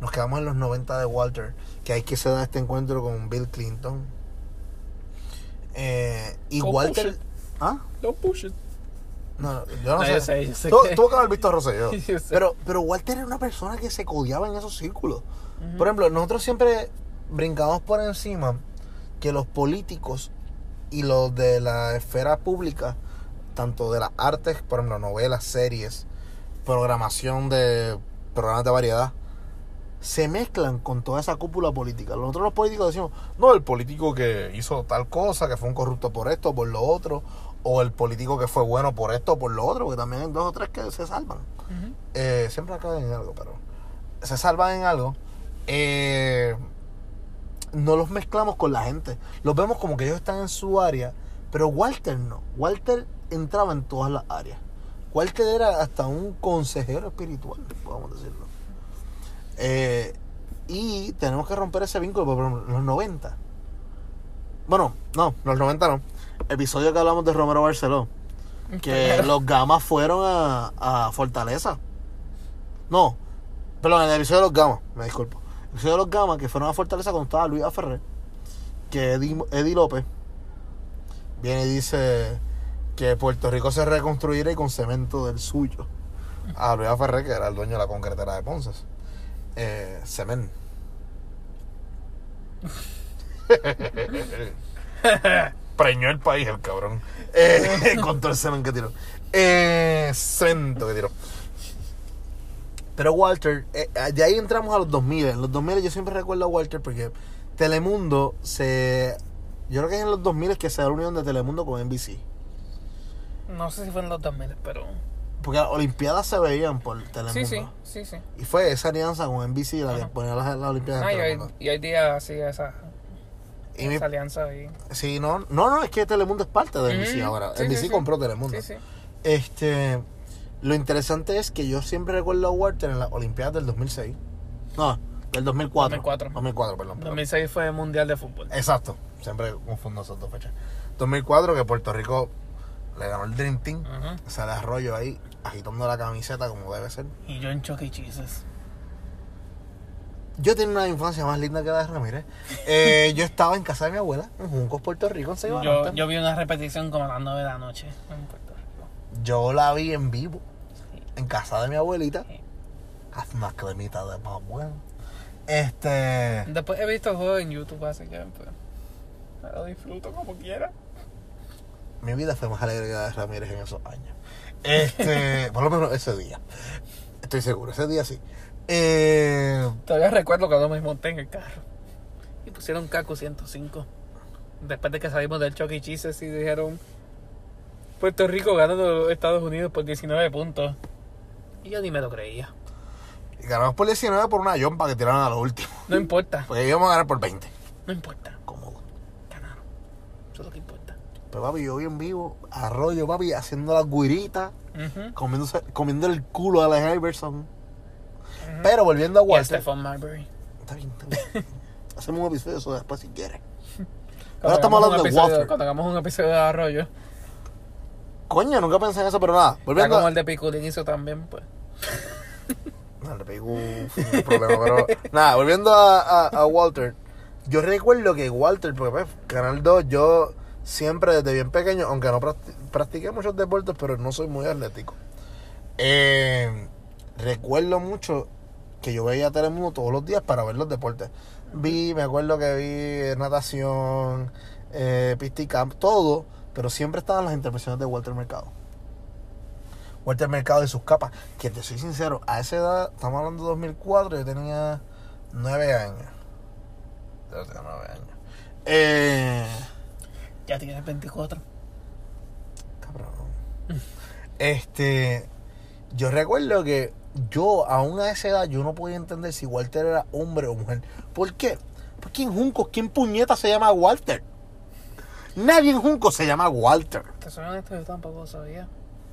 nos quedamos en los 90 de Walter, que hay que se da este encuentro con Bill Clinton. Eh, y Walter...
push it.
¿Ah?
Don't push it.
No, yo no,
No,
sé.
yo sé, yo sé
Tú-
que-
Tuvo que haber visto a Rosselló. Pero, pero Walter era una persona que se codiaba en esos círculos. Por ejemplo, nosotros siempre brincamos por encima que los políticos y los de la esfera pública, tanto de las artes, por ejemplo, novelas, series, programación de programas de variedad, se mezclan con toda esa cúpula política. Nosotros los políticos decimos, no, el político que hizo tal cosa, que fue un corrupto por esto, por lo otro, o el político que fue bueno por esto, por lo otro, porque también hay dos o tres que se salvan. Eh, siempre acaban en algo, pero. se salvan en algo, eh, no los mezclamos con la gente. Los vemos como que ellos están en su área, pero Walter no. Walter entraba en todas las áreas. Walter era hasta un consejero espiritual, podemos decirlo. Eh, y tenemos que romper ese vínculo por ejemplo, en los 90. Bueno, no, los 90 no. Episodio que hablamos de Romero Barceló. Que los gamas fueron a, a Fortaleza. No, perdón, en el episodio de los gamas, me disculpo. El episodio de los gamas que fueron a Fortaleza cuando estaba Luis Aferré. Que Eddie, Eddie López viene y dice que Puerto Rico se reconstruirá y con cemento del suyo. A Luis Aferré, que era el dueño de la concretera de Ponce. Eh. Preñó el país el cabrón. Eh, con todo el semen que tiró. Eh, cemento que tiró. Pero Walter, eh, de ahí entramos a los 2000. En los 2000 yo siempre recuerdo a Walter porque Telemundo se... Yo creo que es en los 2000 que se da la unión de Telemundo con NBC.
No sé si fue en los 2000, pero...
Porque las Olimpiadas se veían por Telemundo.
Sí, sí, sí, sí.
Y fue esa alianza con NBC la que ponía las, las Olimpiadas
Ah,
en
y hoy, y hoy día sí, esa,
Y mi-
esa alianza ahí.
Sí, no, no, no, es que Telemundo es parte de NBC ahora.
sí,
NBC
sí,
compró Telemundo.
Sí, sí.
Este, lo interesante es que yo siempre recuerdo a Walter en las Olimpiadas del 2006. No, del 2004.
2004.
2004, perdón. perdón.
2006 fue Mundial de Fútbol.
Exacto, siempre confundo esas dos fechas. 2004 que Puerto Rico le ganó el Dream Team.
Ajá.
Sale Arroyo ahí agitando la camiseta como debe ser.
Y yo en Chuck E. Cheese's.
Yo tenía una infancia más linda que la de Ramírez. Eh, yo estaba en casa de mi abuela, en Juncos, Puerto Rico, en Seiba
Yo, yo vi una repetición como a las 9 de la noche en Puerto Rico.
Yo la vi en vivo, en casa de mi abuelita.
Sí.
Hace una cremita de más buena. Este.
Después he visto el juego en YouTube, así que pues, lo disfruto como quiera.
Mi vida fue más alegre que la de Ramírez en esos años. Este. por lo menos ese día. Estoy seguro, ese día sí. Eh,
Todavía recuerdo cuando me monté en el carro y pusieron Kaku 105. Después de que salimos del Chuck E. Cheese's y dijeron Puerto Rico ganando Estados Unidos por 19 puntos. Y yo ni me lo creía.
y ganamos por 19 por una yompa que tiraron a lo último.
No importa,
Porque íbamos a ganar por 20.
no importa.
Cómodo.
Ganaron. Eso es lo que importa.
Pero papi, yo vi en vivo, arroyo, papi, haciendo las guiritas, comiéndose, comiendo el culo a la Iverson. Pero volviendo a Walter.
Stephon Marbury.
Está bien, está bien. Hacemos un episodio de eso después si quieres. Ahora estamos hablando de Walter.
Cuando hagamos un episodio de Arroyo.
Coño, nunca pensé en eso, pero nada. Volviendo
como
a...
el de Piculín hizo también, pues.
No, pegó un problema, pero... nada, volviendo a, a- a Walter. Yo recuerdo que Walter, porque pues, Canal 2, yo siempre desde bien pequeño, aunque no practi- practiqué muchos deportes, pero no soy muy atlético. Eh, recuerdo mucho que yo veía Telemundo todos los días para ver los deportes. Vi, me acuerdo que vi natación, eh, pista y camp, todo, pero siempre estaban las intervenciones de Walter Mercado. Walter Mercado y sus capas, que te soy sincero, a esa edad, estamos hablando de 2004, yo tenía 9 años. Yo tenía 9 años. Eh,
Ya tienes 24.
Cabrón. Este. Yo recuerdo que yo, aún a esa edad, yo no podía entender si Walter era hombre o mujer. ¿Por qué? Porque en Junco, ¿quién puñeta se llama Walter? Nadie en Junco se llama Walter.
Te soy honesto, yo tampoco sabía.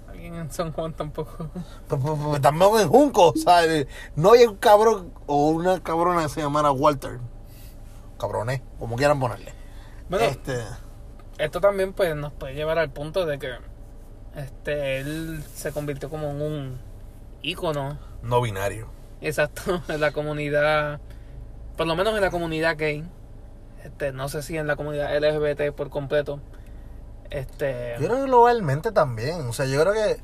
Alguien en San Juan tampoco.
P- p- p- Tampoco en Junco, ¿sabes? No hay un cabrón o una cabrona que se llamara Walter. Cabrones, como quieran ponerle.
Bueno,
este.
Esto también pues nos puede llevar al punto de que este él se convirtió como en un ícono
No binario.
exacto en la comunidad por lo menos en la comunidad gay este no sé si en la comunidad LGBT por completo este
Yo creo que globalmente también. O sea, yo creo que.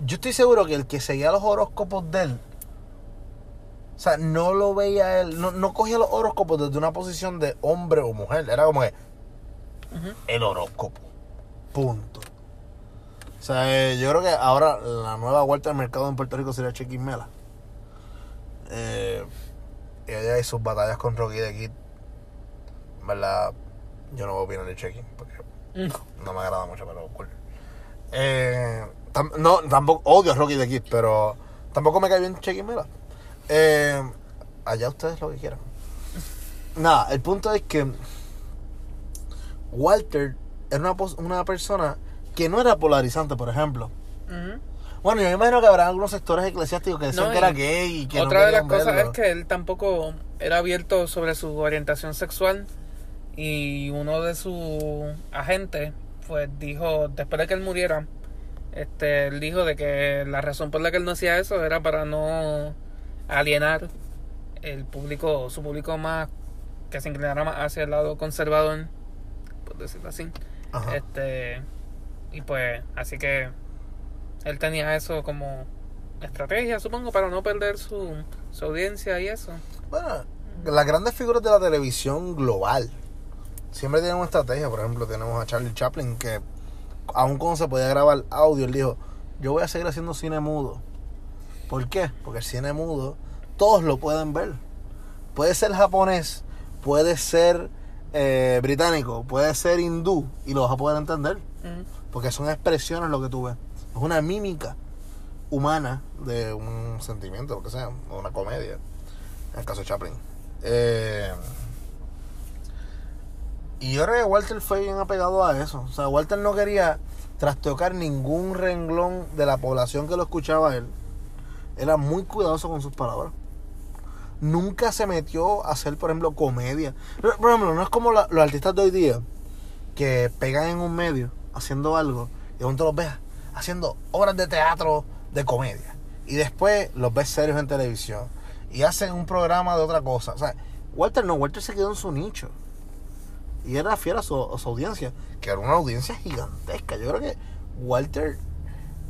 Yo estoy seguro que el que seguía los horóscopos de él. O sea, no lo veía él. No, no cogía los horóscopos desde una posición de hombre o mujer. Era como que. El horóscopo. Punto. O sea, eh, yo creo que ahora la nueva vuelta al mercado en Puerto Rico sería Chequín Mela. Eh, y ella y sus batallas con Rocky de Kid. ¿Verdad? Yo no voy a opinar de Chequín porque
Mm.
no me agrada mucho, pero cool. Eh, tam- no, tampoco odio a Rocky de Kid, pero tampoco me cae bien Chequín Mela. Eh, allá ustedes lo que quieran. Nada, el punto es que Walter era una, una persona que no era polarizante, por ejemplo. Bueno, yo me imagino que habrá algunos sectores eclesiásticos que decían
No,
que era gay y que
Otra
no
de las cosas
verlo.
es que él tampoco era abierto sobre su orientación sexual y uno de sus agentes pues dijo después de que él muriera este él dijo de que la razón por la que él no hacía eso era para no alienar el público su público más que se inclinara más hacia el lado conservador por decirlo así
Ajá.
este y pues así que él tenía eso como estrategia supongo para no perder su, su audiencia y eso
Bueno, las grandes figuras de la televisión global siempre tienen una estrategia. Por ejemplo, tenemos a Charlie Chaplin que, aun cuando se podía grabar audio, él dijo: Yo voy a seguir haciendo cine mudo. ¿Por qué? Porque el cine mudo todos lo pueden ver. Puede ser japonés, puede ser eh, británico, puede ser hindú y lo vas a poder entender. Porque son expresiones lo que tú ves. Es una mímica humana de un sentimiento, lo que sea, o una comedia. En el caso de Chaplin. Eh, y yo creo que Walter fue bien apegado a eso. O sea, Walter no quería trastocar ningún renglón de la población que lo escuchaba a él. Era muy cuidadoso con sus palabras. Nunca se metió a hacer, por ejemplo, comedia. Por ejemplo, no es como los artistas de hoy día que pegan en un medio haciendo algo y de pronto los ves haciendo obras de teatro de comedia y después los ves serios en televisión y hacen un programa de otra cosa. O sea, Walter no, Walter se quedó en su nicho y era fiel a su, a su audiencia, que era una audiencia gigantesca. Yo creo que Walter,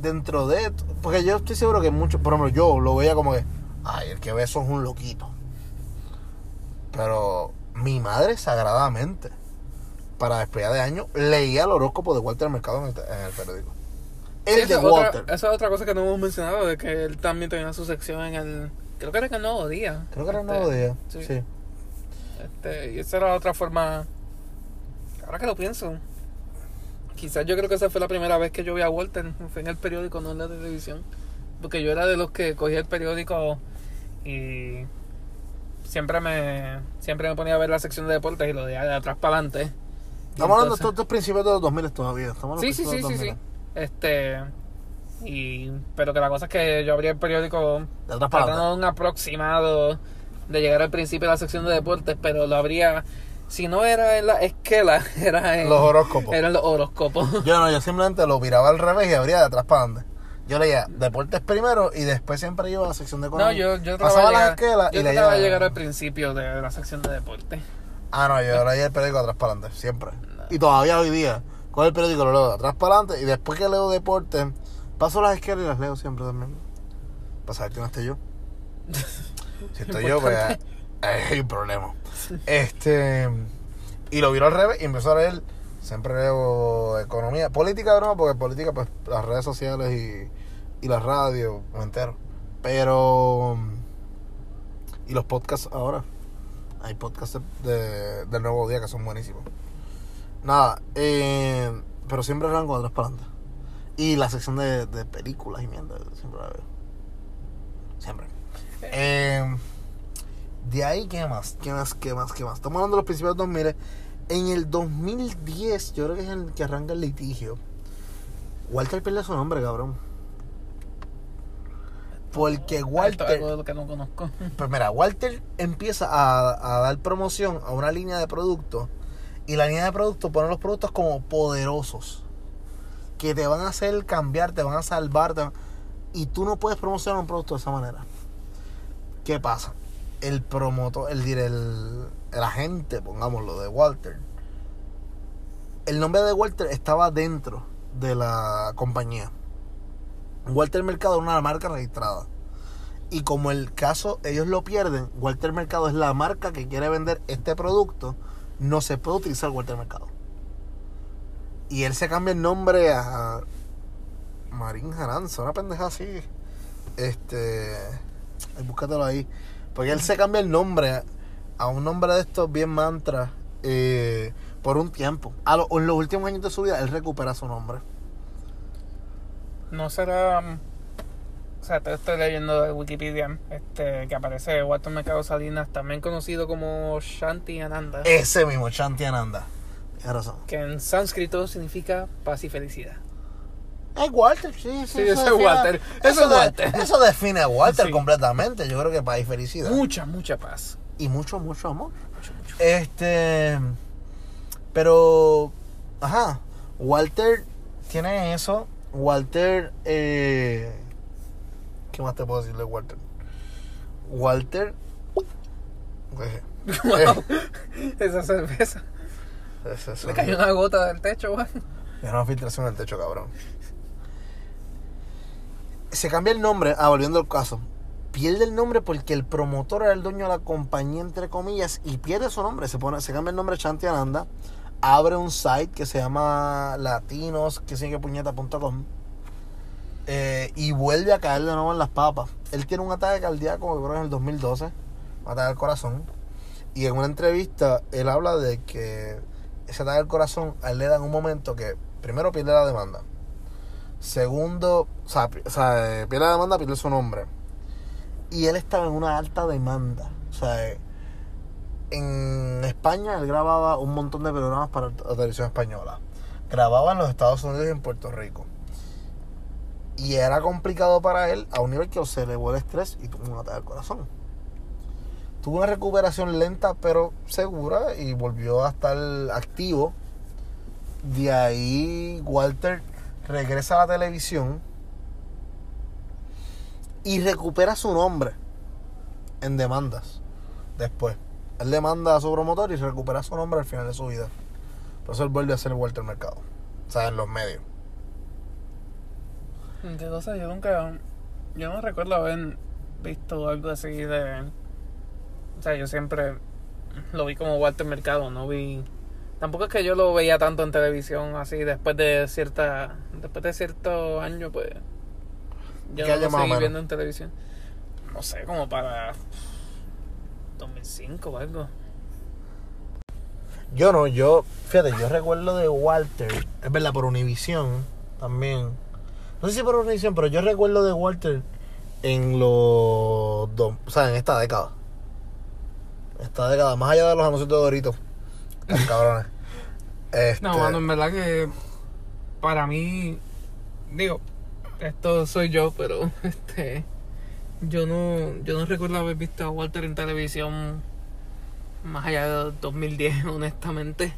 dentro de. Porque yo estoy seguro que muchos, por ejemplo, yo lo veía como que, ay, el que ve eso es un loquito. Pero mi madre, sagradamente, para despedir de año, leía el horóscopo de Walter Mercado en el, en el periódico. El de
esa es otra-
Walter.
esa es otra cosa que no hemos mencionado, de que él también tenía su sección en el... Creo que era en el Nuevo Día.
Creo que era un
Este,
nuevo día.
sí.
sí.
Este, y esa era otra forma... Ahora que lo pienso. Quizás yo creo que esa fue la primera vez que yo vi a Walter. Fue en el periódico, no en la televisión. Porque yo era de los que cogía el periódico y... Siempre me siempre me ponía a ver la sección de deportes y lo de, de atrás para adelante.
Estamos hablando de estos, principios de los 2000 todavía. Estamos
Sí, sí, sí, sí, sí.
los 2000.
Este. Y. Pero que la cosa es que yo abría el periódico
De atrás para
tratando de un aproximado de llegar al principio de la sección de deportes, pero lo abría. Si no era en la esquela, era en.
Los horóscopos.
Eran los horóscopos.
Yo no, yo simplemente lo viraba al revés y abría de atrás para adelante. Yo leía deportes primero y después siempre iba a la sección de
No,
economía.
yo, yo
Pasaba esquelas
yo
y leía.
llegar al principio de la sección de deportes.
Ah, no, yo leía el periódico atrás para adelante, siempre. Y todavía hoy día, con el periódico lo leo atrás para adelante y después que leo deportes, paso las esquelas y las leo siempre también. Para saber que no esté yo. Si estoy yo, pues eh, hay un problema. Este. Y lo viro al revés y empezó a leer. Siempre leo economía, política no, porque política, pues las redes sociales y, y la radio, me entero. Pero. Y los podcasts ahora. Hay podcasts de, del nuevo día que son buenísimos. Nada, eh, pero siempre arranco de atrás para. Y la sección de, de películas y mierda, siempre la veo. Siempre. Eh, de ahí, ¿qué más? ¿Qué más? ¿Qué más? ¿Qué más? Estamos hablando de los principios del 2000. En el 2010, yo creo que es el que arranca el litigio. Walter pierde su nombre, cabrón. Porque
Esto es
Walter.
algo que no conozco.
Pues mira, Walter empieza a, a dar promoción a una línea de productos y la línea de productos pone los productos como poderosos que te van a hacer cambiar, te van a salvar te van- y tú no puedes promocionar un producto de esa manera. ¿Qué pasa? El promotor, el, el, el agente, pongámoslo, de Walter, el nombre de Walter estaba dentro de la compañía. Walter Mercado es una marca registrada. Y como el caso ellos lo pierden, Walter Mercado es la marca que quiere vender este producto, no se puede utilizar Walter Mercado. Y él se cambia el nombre a Marín Jaranza, una pendeja así. Este, búscatelo ahí. Porque él se cambia el nombre a un nombre de estos bien mantra eh, por un tiempo. A en los últimos años de su vida él recupera su nombre.
No será. sea, te estoy leyendo de Wikipedia, este, que aparece Walter Mercado Salinas, también conocido como Shanti Ananda,
Ese mismo, Shanti Ananda. Tienes razón.
que en sánscrito significa paz y felicidad.
Es Walter, sí, sí.
Sí,
eso
ese es
define-
Walter, ese es
de-
Walter.
Eso define a Walter
Sí.
completamente. Yo creo que paz y felicidad.
Mucha, mucha paz.
y mucho, mucho amor. Este. Pero. Ajá. Walter tiene eso. Walter. Eh, ¿Qué más te puedo decir de Walter? Walter. eh,
Wow. Esa cerveza.
ese es
Le
un-
cayó una gota del techo, güey.
Era una filtración en el techo, cabrón. Se cambia el nombre. Ah, volviendo al caso. Pierde el nombre porque el promotor era el dueño de la compañía, entre comillas, y pierde su nombre. Se pone, se cambia el nombre Chanti Ananda. Abre un site que se llama latinos, que sigue puñeta.com. Eh, y vuelve a caer de nuevo en las papas. Él tiene un ataque cardíaco, creo que en el 2012. Un ataque al corazón. Y en una entrevista, él habla de que ese ataque al corazón, a él le da en un momento que, primero, pierde la demanda. Segundo, o sea, o sea, eh, pierde la demanda, pierde su nombre. Y él estaba en una alta demanda. O sea, eh, en España él grababa un montón de programas para la televisión española. Grababa en los Estados Unidos y en Puerto Rico. Y era complicado para él a un nivel que se elevó el estrés y tuvo un ataque al corazón. Tuvo una recuperación lenta pero segura y volvió a estar activo. De ahí Walter regresa a la televisión y recupera su nombre en demandas después. Él demanda a su promotor y recupera su nombre al final de su vida. Por eso él vuelve a ser Walter Mercado. O sea, en los medios.
¿Qué cosa? Yo nunca. Yo no recuerdo haber visto algo así de. O sea, yo siempre lo vi como Walter Mercado, no vi. Tampoco es que yo lo veía tanto en televisión, así después de cierta. Después de ciertos años, pues. Yo
¿Qué
no
año
lo seguí viendo en televisión. No sé, como para. 2005 o algo.
Yo no, yo, fíjate, yo recuerdo de Walter, es verdad, por Univision también. No sé si por Univision, pero yo recuerdo de Walter en los dos, o sea, en esta década. Esta década, más allá de los anuncios de Doritos. Cabrones. Este,
No, mano, en verdad que para mí, digo, esto soy yo, pero este, yo no, yo no recuerdo haber visto a Walter en televisión más allá de 2010, honestamente.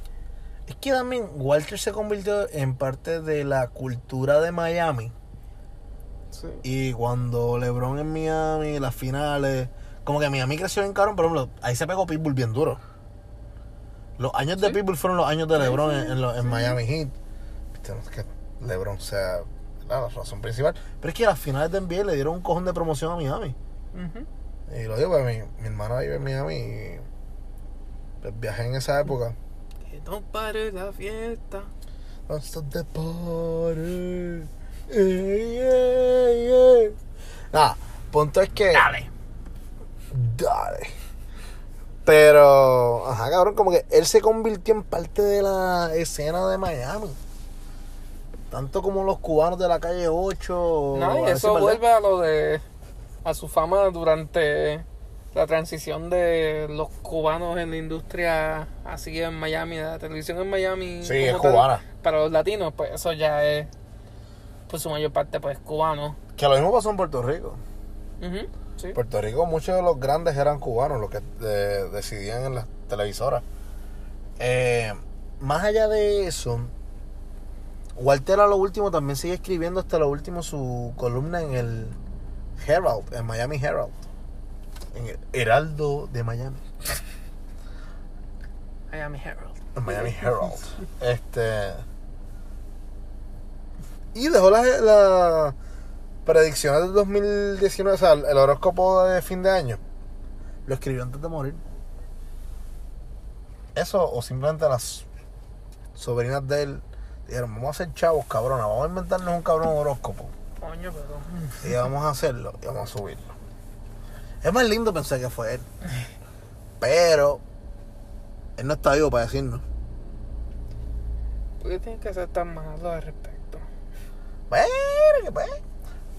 Es que también Walter se convirtió en parte de la cultura de Miami. Y cuando LeBron en Miami, las finales, como que Miami creció bien cabrón, por ejemplo, ahí se pegó Pitbull bien duro. Los años de
Sí.
Pitbull fueron los años de
Sí,
LeBron
sí,
en, en lo- en
sí.
Miami Heat. Viste, no es que LeBron sea la razón principal. Pero es que las finales de NBA le dieron un cojón de promoción a Miami. Y lo digo porque mi, mi hermana vive en Miami y pues, viajé en esa época.
Que no pare la fiesta.
Don't stop the party. Yeah, yeah. Nada, punto es que.
Dale.
Dale. Pero, ajá, cabrón, como que él se convirtió en parte de la escena de Miami. Tanto como los cubanos de la calle 8.
No, y eso vuelve a lo de a su fama durante la transición de los cubanos en la industria así en Miami, de la televisión en Miami.
Sí, es
tal.
cubana.
Para los latinos, pues eso ya es, pues su mayor parte, pues cubano.
Que lo mismo pasó en Puerto Rico.
Sí.
Puerto Rico, muchos de los grandes eran cubanos, los que eh, decidían en las televisoras. Eh, más allá de eso, Walter a lo último también sigue escribiendo hasta lo último su columna en el Herald, en Miami Herald. En el Heraldo de Miami.
Miami Herald.
En Miami Herald. Este. Y dejó las la predicciones del 2019, o sea, el horóscopo de fin de año. Lo escribió antes de morir. Eso, o simplemente las sobrinas de él dijeron: Vamos a ser chavos, cabrona, vamos a inventarnos un cabrón horóscopo.
Coño, pero.
Y vamos a hacerlo y vamos a subirlo. Es más lindo pensar que fue él. Pero él no está vivo para decirnos.
¿Por qué tienes que ser tan malo al respecto?
Bueno, que pues.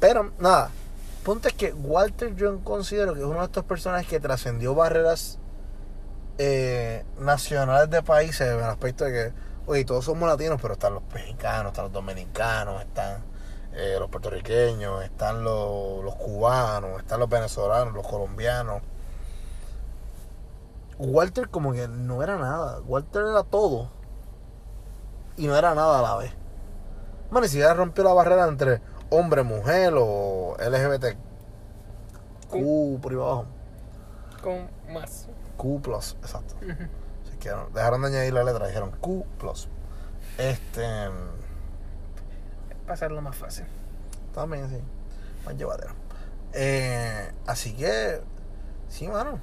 Pero nada. punto es que Walter yo considero que es uno de estos personajes que trascendió barreras eh, nacionales de países en el aspecto de que, oye, todos somos latinos, pero están los mexicanos, están los dominicanos, están eh, los puertorriqueños, están los, los cubanos, están los venezolanos, los colombianos. Walter como que no era nada. Walter era todo. Y no era nada a la vez. Man, ni siquiera rompió la barrera entre hombre, mujer o LGBT. Q por ahí abajo.
Con más.
Q plus, exacto. Si dejaron de añadir la letra, dijeron Q plus. Este.
Para hacerlo más fácil.
También, sí. Más llevadero. Eh, así que, sí, mano.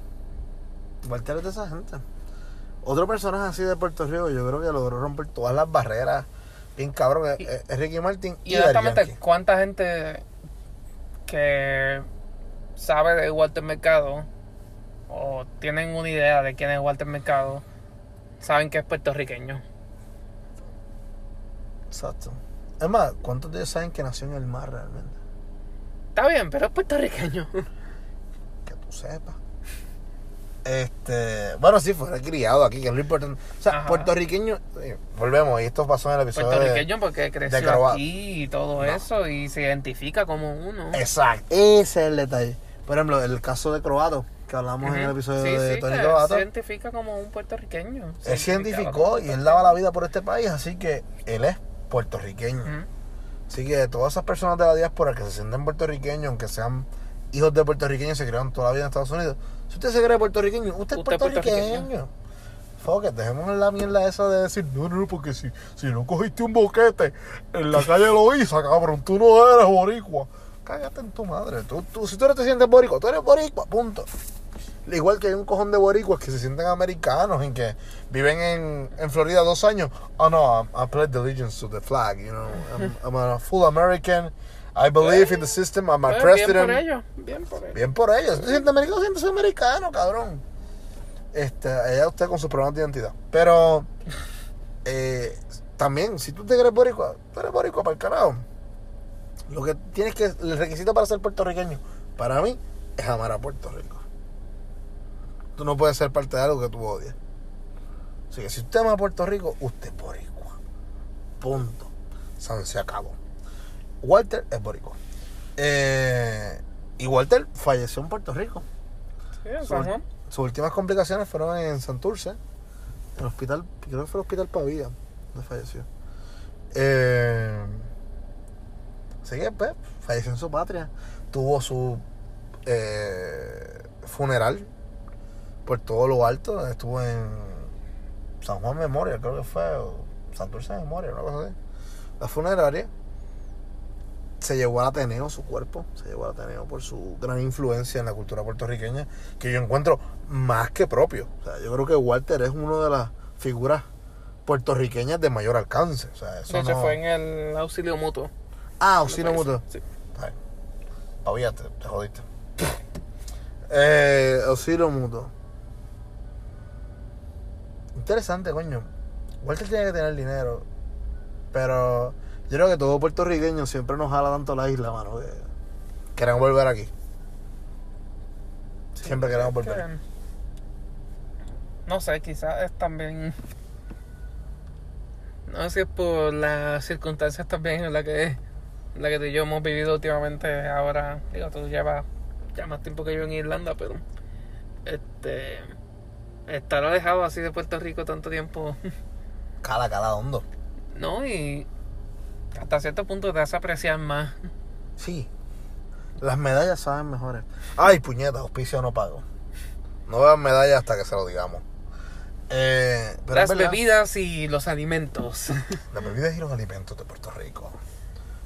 Walter es de esa gente. Otro personaje así de Puerto Rico, yo creo que logró romper todas las barreras. Bien cabrón, es,
Y-
es Ricky Martin y, Yankee.
¿cuánta gente que sabe de Walter Mercado o tienen una idea de quién es Walter Mercado saben que es puertorriqueño?
Exacto. Es más, ¿cuántos de ellos saben que nació en el mar realmente?
Está bien, pero es puertorriqueño.
Que tú sepas. Este, bueno, sí, fue criado aquí, que es lo importante. O sea,
Ajá.
puertorriqueño, volvemos, y esto pasó en el episodio de-
puertorriqueño porque creció aquí y todo
No.
eso y se identifica como uno.
Exacto, ese es el detalle. Por ejemplo, el caso de Croato, que hablamos en el episodio
Sí,
de
sí,
Tony Croato.
se identifica como un puertorriqueño.
Él se
identificaba
identificó
como
y él daba la vida por este país, así que él es puertorriqueño. Así que todas esas personas de la diáspora que se sienten puertorriqueños, aunque sean hijos de puertorriqueños, se criaron toda la vida en Estados Unidos. Si usted se cree puertorriqueño, usted, es puertorriqueño. Fuck it, dejemos la mierda esa de decir, no, no, porque si, si no cogiste un boquete en la calle Loíza, cabrón, tú no eres boricua. Cállate en tu madre. Tú, tú, si tú no te sientes boricua, tú eres boricua, punto. Igual que hay un cojón de boricuas que se sienten americanos, en que viven en, en Florida dos años. Oh no, I, I pledge allegiance to the flag, you know. I'm, I'm a full American. I believe in the system. I'm a
Pues,
president.
Bien por ellos, bien por ellos.
Bien por ellos. Si americano, sientes americano, cabrón. Este, allá usted con sus problemas de identidad. Pero eh, también, si tú te crees boricua, tú eres boricua para el carajo. Lo que tienes que, el requisito para ser puertorriqueño, para mí, es amar a Puerto Rico. Tú no puedes ser parte de algo que tú odias. Así que si usted ama a Puerto Rico, usted es boricua. Punto. San se acabó. Walter es boricua. Eh, y Walter falleció en Puerto Rico.
Sí, en
Su-
San Juan.
Sus últimas complicaciones fueron en Santurce, en el hospital, creo que fue el hospital Pavía, donde falleció. Eh, así que, pues, falleció en su patria. Tuvo su eh, funeral por todo lo alto. Estuvo en San Juan Memorial, creo que fue, o Santurce Memorial, una cosa así. La funeraria se llevó al Ateneo su cuerpo, se llevó al Ateneo por su gran influencia en la cultura puertorriqueña, que yo encuentro más que propio. O sea, yo creo que Walter es una de las figuras puertorriqueñas de mayor alcance. O sea, eso
De hecho,
no-
fue en el auxilio mutuo.
Ah, auxilio mutuo.
Sí.
Ay, te jodiste. eh, auxilio mutuo. Interesante, coño. Walter tiene que tener dinero. Pero yo creo que todo puertorriqueño siempre nos jala tanto la isla, mano. Que queremos volver aquí. Siempre queremos volver.
Que- No sé, quizás es también. No sé si es por las circunstancias también en las que, en la que tú y yo hemos vivido últimamente. Ahora, digo, tú llevas ya más tiempo que yo en Irlanda, pero. Este. Estar alejado así de Puerto Rico tanto tiempo.
Cala, cala, hondo.
No, y. Hasta cierto punto te hace apreciar más.
Sí. Las medallas saben mejores. Ay, puñeta, auspicio no pago. No vean medallas hasta que se lo digamos. Eh, pero
las bebidas y los alimentos.
Las bebidas y los alimentos de Puerto Rico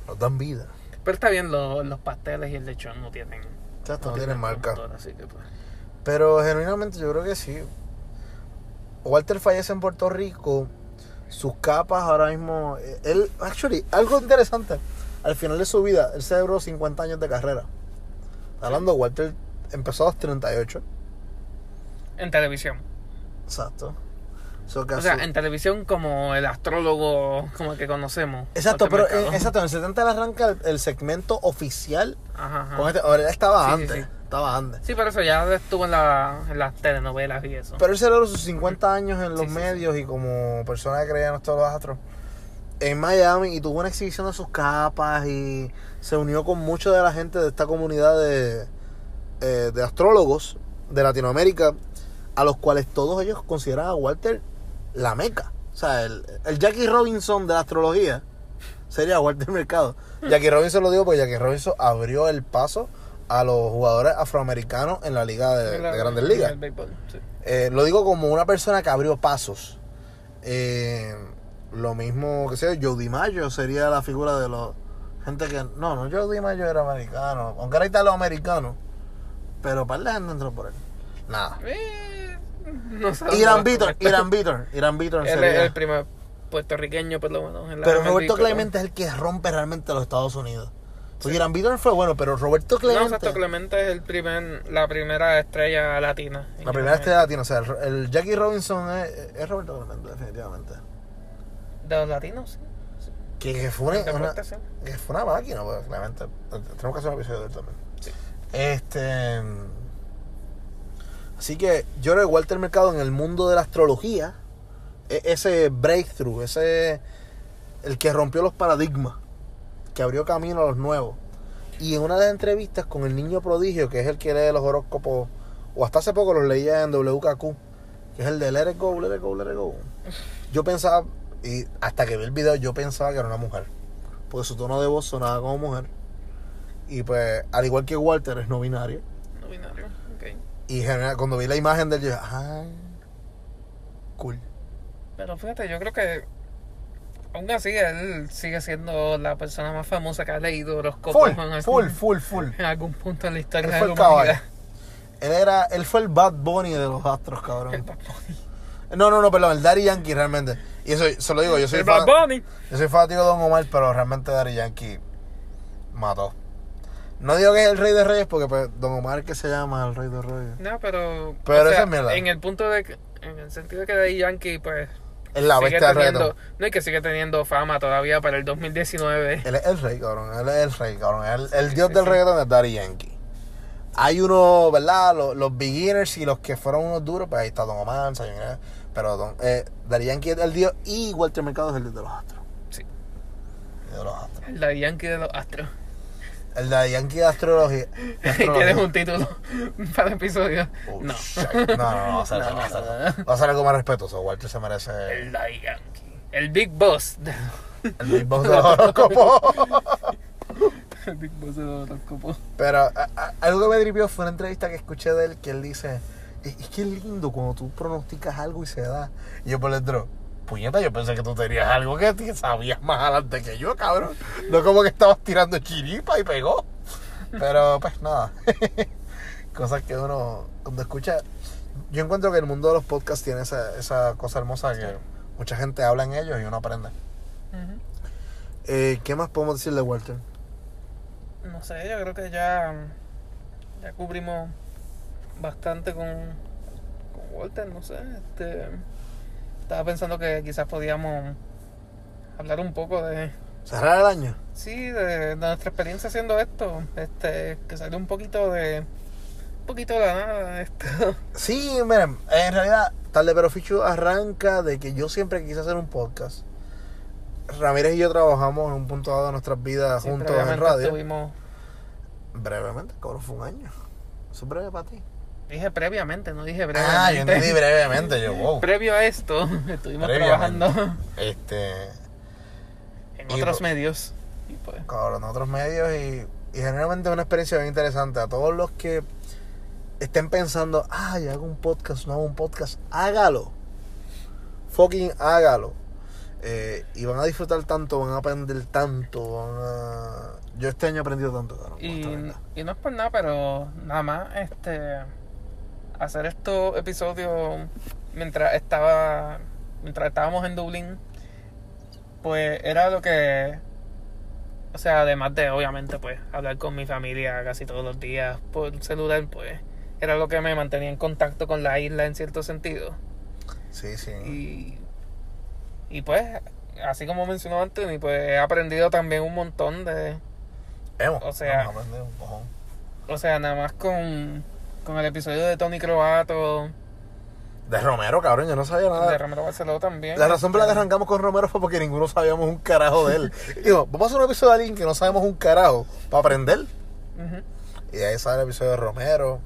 nos dan vida.
Pero está bien, lo- los pasteles y el lechón no tienen.
Ya esto
no
tiene marca.
así que pues.
Pero genuinamente yo creo que sí. Walter fallece en Puerto Rico. Sus capas ahora mismo. eh, Él, actually, algo interesante. Al final de su vida, él celebró 50 años de carrera. Hablando, Walter empezó a los 38.
En televisión.
Exacto. So
O sea,
su-
en televisión como el astrólogo como el que conocemos.
Exacto, pero en, exacto, en el 70 le arranca el, el segmento oficial
Ajá, ajá.
con este. Ahora él estaba
Sí, sí,
antes.
sí.
Estaba antes.
Sí, pero eso ya estuvo en, la, en las telenovelas y eso.
Pero él celebró sus 50 años en los
Sí, sí, sí.
medios y como persona que creía en todos los astros en Miami y tuvo una exhibición de sus capas y se unió con mucha de la gente de esta comunidad de, eh, de astrólogos de Latinoamérica a los cuales todos ellos consideran a Walter la meca. O sea, el, el Jackie Robinson de la astrología sería Walter Mercado. Jackie Robinson lo digo porque Jackie Robinson abrió el paso a los jugadores afroamericanos en la liga de,
En la-
de Grandes Ligas.
el béisbol, sí.
Eh, lo digo como una persona que abrió pasos. Eh, lo mismo que sea, Joe DiMaggio sería la figura de los. Gente que. No, no, Joe DiMaggio era americano. Aunque era italoamericano. Pero para la gente entró por él. Nada.
Eh, no
Irán
con
Irán Vítor, Irán sería.
el primer puertorriqueño, por lo menos. En la
Pero Roberto Clemente es el que rompe realmente los Estados Unidos. Porque Irán Vítor fue bueno, pero Roberto
No,
Clemente.
exacto, Clemente es el primer, la primera estrella latina.
la primera estrella latina, o sea, el, el Jackie Robinson es, es Roberto Clemente, definitivamente.
De los latinos, sí.
Que, que fue una, una-
sí.
que fue una máquina, pues, Clemente. Tenemos que hacer un episodio de él también.
Sí.
Este. Así que yo creo que Walter Mercado en el mundo de la astrología, e- ese breakthrough, ese. el que rompió los paradigmas, que abrió camino a los nuevos. Y en una de las entrevistas con el niño prodigio, que es el que lee los horóscopos, o hasta hace poco los leía en WKQ, que es el de Let It Go, Let It Go, Let It Go. Yo pensaba, y hasta que vi el video, yo pensaba que era una mujer, porque su tono de voz sonaba como mujer. Y pues, al igual que Walter, es no binario.
No binario, ok.
Y general- cuando vi la imagen de él, yo dije, ah, cool.
Pero fíjate, yo creo que aún así él sigue siendo la persona más famosa que ha leído horóscopos
Full,
en algún,
full, full, full.
en algún punto en la historia
Él
de la
el
humanidad.
Él era, él fue el Bad Bunny de los astros,
El
cabrón.
Bad Bunny.
No, no, no, perdón, el Daddy Yankee realmente. Y eso, se lo digo, yo soy,
El Bad Bunny.
yo soy fanático de Don Omar, pero realmente Daddy Yankee mató. No digo que es el rey de reyes, porque pues, Don Omar que se llama el rey de reyes.
No, pero.
Pero
o sea,
esa es mierda.
En el punto de. que- En el sentido de que Daddy Yankee, pues.
Es la bestia
teniendo.
reggaetón.
No, y que sigue teniendo fama todavía para el 2019.
Él es el rey, cabrón. Él es el rey, cabrón. El, el
Sí,
dios
sí,
del
sí.
reggaetón es Daddy Yankee. Hay unos, ¿verdad? Los, los beginners y los que fueron unos duros, pues ahí está Don Omar, y- Pero don, eh, Daddy Yankee es el dios y Walter Mercado es el dios de los astros.
Sí.
El de los astros.
El Daddy Yankee de los Astros.
El Daddy Yankee de astrología. de
tienes un título para el episodio.
Oh,
no.
shit. No, no, no, va a ser
No, no,
va a ser
no.
Va a ser algo más respetuoso. Walter se merece
El Daddy Yankee. El Big Boss. de-
el Big Boss de los horóscopos.
el Big Boss de los horóscopos.
Pero a- a- algo que me tripió fue una entrevista que escuché de él que él dice, es, es que es lindo cuando tú pronosticas algo y se da. Y yo por dentro, puñeta, yo pensé que tú tenías algo que sabías más adelante que yo, cabrón. No como que estabas tirando chiripa y pegó. Pero pues nada. Cosas que uno, cuando escucha, yo encuentro que el mundo de los podcasts tiene esa, esa cosa hermosa que mucha gente habla en ellos y uno aprende. Eh, ¿Qué más podemos decir de Walter?
No sé, yo creo que ya, ya cubrimos bastante con, con Walter, no sé. Este, estaba pensando que quizás podíamos hablar un poco de,
¿Cerrar el año?
sí, de, de nuestra experiencia haciendo esto. Este, que salió un poquito de, un poquito de la nada esto.
Sí, miren, en realidad, Tarde Pero Fichu arranca de que yo siempre quise hacer un podcast. Ramírez y yo trabajamos en un punto dado de nuestras vidas
Sí,
juntos en radio.
estuvimos-
Brevemente, cabrón, fue un año. Eso es breve para ti.
Dije previamente, no dije brevemente.
Ah, yo entendí brevemente, yo, wow.
Previo a esto, estuvimos trabajando
Este,
en
Y
otros
po-
medios. Y pues,
cabrón, en otros medios y, y generalmente es una experiencia bien interesante. A todos los que estén pensando, ah, yo hago un podcast, no hago un podcast, hágalo. Fucking hágalo. Eh, y van a disfrutar tanto, van a aprender tanto, van a... Yo este año he aprendido tanto, cabrón.
y, y no es por nada, pero nada más este hacer estos episodios mientras estaba mientras estábamos en Dublín, pues era lo que o sea, además de obviamente pues hablar con mi familia casi todos los días por celular, pues era lo que me mantenía en contacto con la isla en cierto sentido.
Sí, sí.
Y, y pues, así como mencionó Anthony, pues he aprendido también un montón de...
Hemos.
o sea-
hemos aprendido un cojón.
O sea, nada más con, con el episodio de Tony Croato,
De Romero, cabrón, yo no sabía nada.
de Ramiro Barceló también.
La razón por la que arrancamos con Romero fue porque ninguno sabíamos un carajo de él. Digo, vamos a hacer un episodio de alguien que no sabemos un carajo para aprender. Y de ahí sale el episodio de Romero.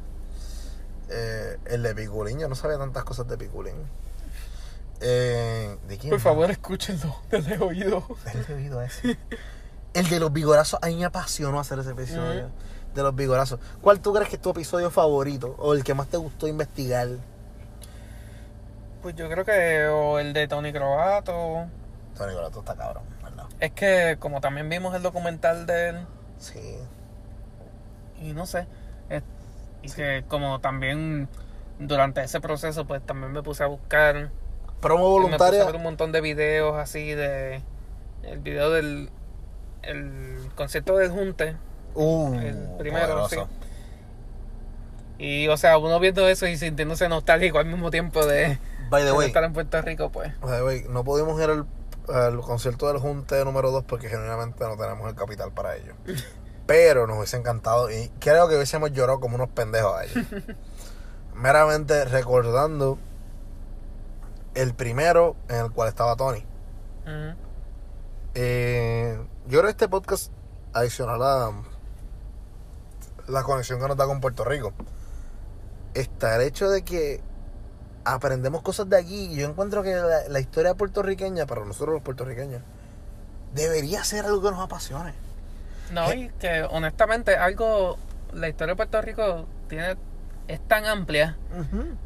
Eh, el de Piculín, yo no sabía tantas cosas de Piculín. Eh, ¿De quién?
Por favor, escúchenlo, desde oído.
El de oído ese. El de los vigorazos, a mí me apasionó hacer ese episodio. De los vigorazos. ¿Cuál tú crees que es tu episodio favorito? O el que más te gustó investigar?
Pues yo creo que o el de Tony Croato.
Tony Vigorazo está cabrón, ¿verdad?
Es que como también vimos el documental de él,
Sí.
y no sé, es- y que como también durante ese proceso pues también me puse a buscar,
Promo
me puse a
voluntaria.
ver un montón de videos así de, el video del el concierto del Junte,
Uh,
el primero,
poderoso.
y o sea, uno viendo eso y sintiéndose nostálgico al mismo tiempo de,
By the
de
way,
estar en Puerto Rico pues.
by the way, no pudimos ir al, al concierto del Junte número 2 porque generalmente no tenemos el capital para ello. Pero nos hubiese encantado y creo que hubiésemos llorado como unos pendejos ahí. Meramente recordando el primero en el cual estaba Tony. Eh, yo creo que este podcast adicional a la conexión que nos da con Puerto Rico. Está el hecho de que aprendemos cosas de aquí y yo encuentro que la, la historia puertorriqueña para nosotros los puertorriqueños debería ser algo que nos apasione.
No, y que honestamente algo, la historia de Puerto Rico tiene, es tan amplia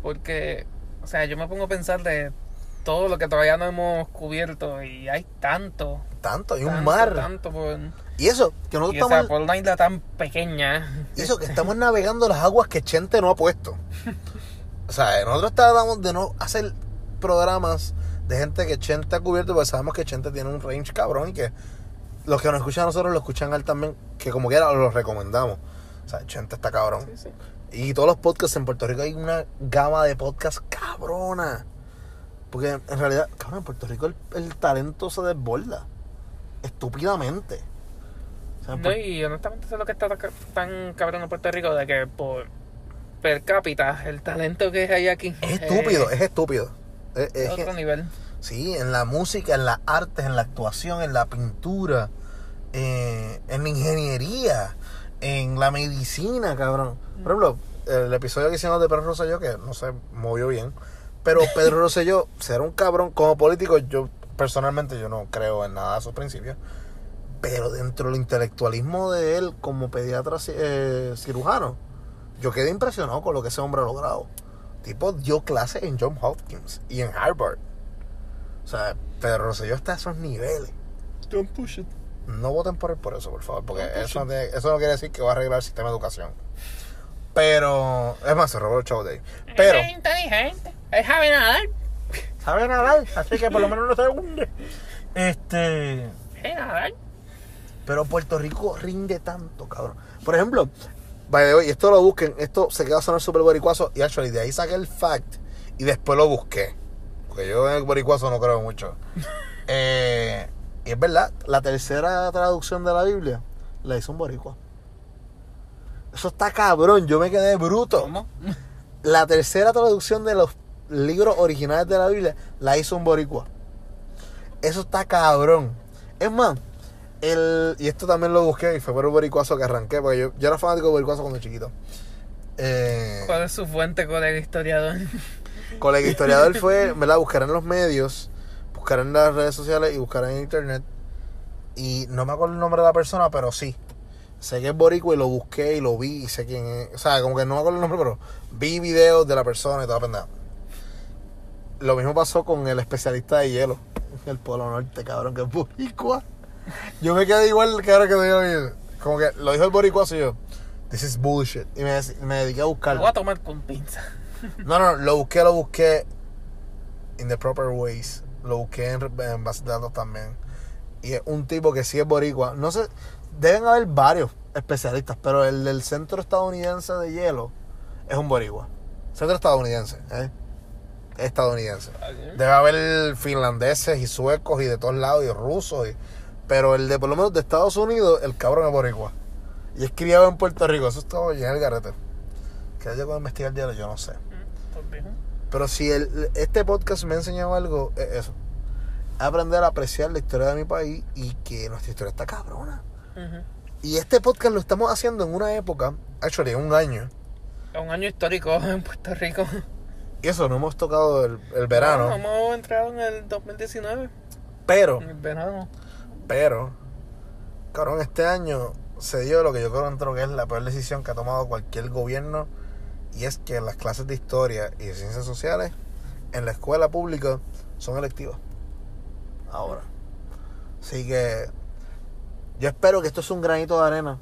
porque, o sea, yo me pongo a pensar de todo lo que todavía no hemos cubierto y hay tanto.
tanto y un
tanto,
mar
Tanto por,
y eso que nosotros
y,
estamos
por una isla tan pequeña.
y eso que estamos navegando las aguas que Chente no ha puesto o sea nosotros tratamos de no hacer programas de gente que Chente ha cubierto porque sabemos que Chente tiene un range cabrón y que los que nos escuchan a nosotros lo escuchan a él también que como quiera los recomendamos o sea Chente está cabrón
Sí, sí.
y todos los podcasts en Puerto Rico hay una gama de podcasts cabrona porque en realidad cabrón en Puerto Rico el, el talento se desborda estúpidamente o sea,
No, y honestamente eso es lo que está tan- cabrón en Puerto Rico, de que por per cápita el talento que hay aquí
Es estúpido,
eh,
es estúpido. Es,
otro
que-
nivel.
sí, en la música, en las artes, en la actuación, en la pintura, eh, en la ingeniería, en la medicina, cabrón. Por ejemplo, el episodio que hicimos de Pedro Rosselló, que no se movió bien, pero Pedro Rosselló, ser un cabrón como político, yo personalmente yo no creo en nada de sus principios, pero dentro del intelectualismo de él como pediatra eh, cirujano, yo quedé impresionado con lo que ese hombre ha logrado. Tipo dio clases en John Hopkins y en Harvard. O sea, Pedro Rosselló está a esos niveles.
Don't push it.
No voten por él por eso, por favor, porque eso, no tiene- eso no quiere decir que va a arreglar el sistema de educación. Pero, es más, se robó el show de ahí. Pero,
Es inteligente, es sabe nadar,
sabe nadar, así que por lo menos no se hunde. Este.
es nadar.
Pero Puerto Rico rinde tanto, cabrón. Por ejemplo, way, esto lo busquen, esto se queda a sonar súper boricuazo. Y actually, de ahí saqué el fact y después lo busqué. Porque yo en el boricuazo no creo mucho. Eh, y es verdad, la tercera traducción de la Biblia la hizo un boricua. Eso está cabrón, yo me quedé bruto.
¿Cómo?
La tercera traducción de los libros originales de la Biblia la hizo un boricua. Eso está cabrón. Es más, el, y esto también lo busqué y fue por el boricuazo que arranqué, porque yo, yo era fanático de boricuazo cuando chiquito. Eh,
¿Cuál es su fuente, colega historiador?
colega historiador fue, ¿verdad? Buscar en los medios, buscar en las redes sociales y buscar en internet. Y no me acuerdo el nombre de la persona, pero sí. Sé que es boricua y lo busqué y lo vi y sé quién es. O sea, como que no me acuerdo el nombre, pero vi videos de la persona y toda pendeja. Lo mismo pasó con el especialista de hielo, el Polo Norte, cabrón, que es boricua. Yo me quedé igual, cabrón, que digo, como que lo dijo el boricuazo y yo, this is bullshit. Y me, me dediqué a
Lo
buscarlo.
voy a tomar con pinza.
No, no, lo busqué, lo busqué in the proper ways. Lo busqué en, en bases de datos también. Y es un tipo que sí es boricua. No sé, deben haber varios especialistas, pero el del centro estadounidense de hielo es un boricua. Centro estadounidense, ¿eh? estadounidense. Debe haber finlandeses y suecos y de todos lados y rusos. y- pero el de por lo menos de Estados Unidos, el cabrón es boricua. Y es criado en Puerto Rico. Eso es todo lleno el garete. Que haya que investigar ya, yo no sé. Pero si el, este podcast me ha enseñado algo, es eso. Aprender a apreciar la historia de mi país y que nuestra historia está cabrona. Y este podcast lo estamos haciendo en una época, actually, un año.
Un año histórico en Puerto Rico.
Y eso, no hemos tocado el, el verano.
No, hemos entrado en el 2019.
Pero,
En el verano.
pero, cabrón, este año se dio lo que yo creo que es la peor decisión que ha tomado cualquier gobierno. Y es que las clases de historia y de ciencias sociales en la escuela pública son electivas. Ahora. Así que yo espero que esto es un granito de arena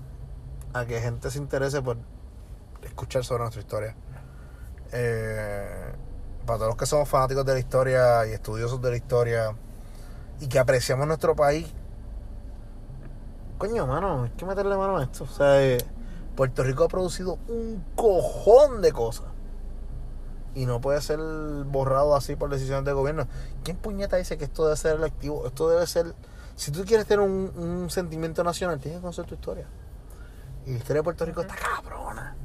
a que gente se interese por escuchar sobre nuestra historia. Eh, para todos los que somos fanáticos de la historia y estudiosos de la historia y que apreciamos nuestro país, coño, mano, hay que meterle mano a esto. O sea, eh, Puerto Rico ha producido un cojón de cosas. Y no puede ser borrado así por decisiones del gobierno. ¿Quién puñeta dice que esto debe ser electivo? Esto debe ser... Si tú quieres tener un, un sentimiento nacional, tienes que conocer tu historia. Y la historia de Puerto Rico está cabrona.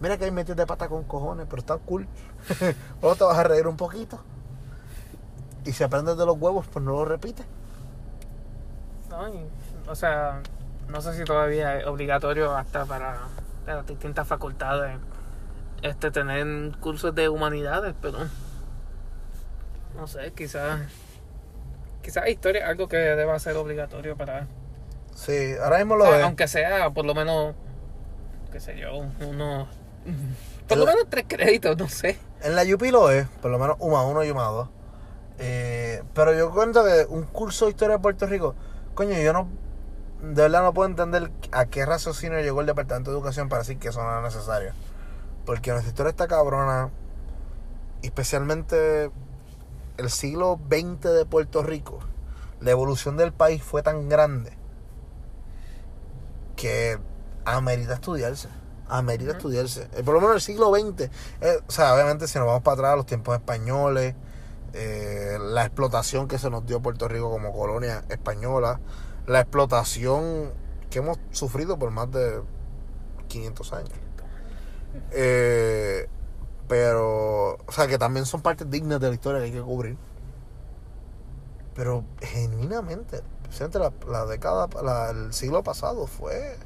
Mira que hay metidos de pata con cojones, pero está cool. Luego te vas a reír un poquito. Y si aprendes de los huevos, pues no lo repites.
No, y, o sea, no sé si todavía es obligatorio hasta para las distintas facultades este tener cursos de humanidades, pero no sé, quizás quizás historia es algo que deba ser obligatorio para
Sí, ahora mismo
o
lo
sea,
es.
aunque sea por lo menos qué sé yo, unos por lo menos tres créditos, no sé.
En la UP lo es, por lo menos UMA 1 y UMA 2. Eh, pero yo cuento que un curso de historia de Puerto Rico, coño, yo no, de verdad no puedo entender a qué raciocinio llegó el Departamento de Educación para decir que eso no era necesario. Porque nuestra historia está cabrona, especialmente el siglo XX de Puerto Rico. La evolución del país fue tan grande que amerita estudiarse. Amerita
Ujú.
estudiarse. Eh, por lo menos el siglo XX. eh, o sea, obviamente si nos vamos para atrás, los tiempos españoles, eh, la explotación que se nos dio Puerto Rico como colonia española, la explotación que hemos sufrido por más de 500 años. Eh, pero, o sea, que también son partes dignas de la historia que hay que cubrir. Pero genuinamente, la, la década, la- el siglo pasado fue...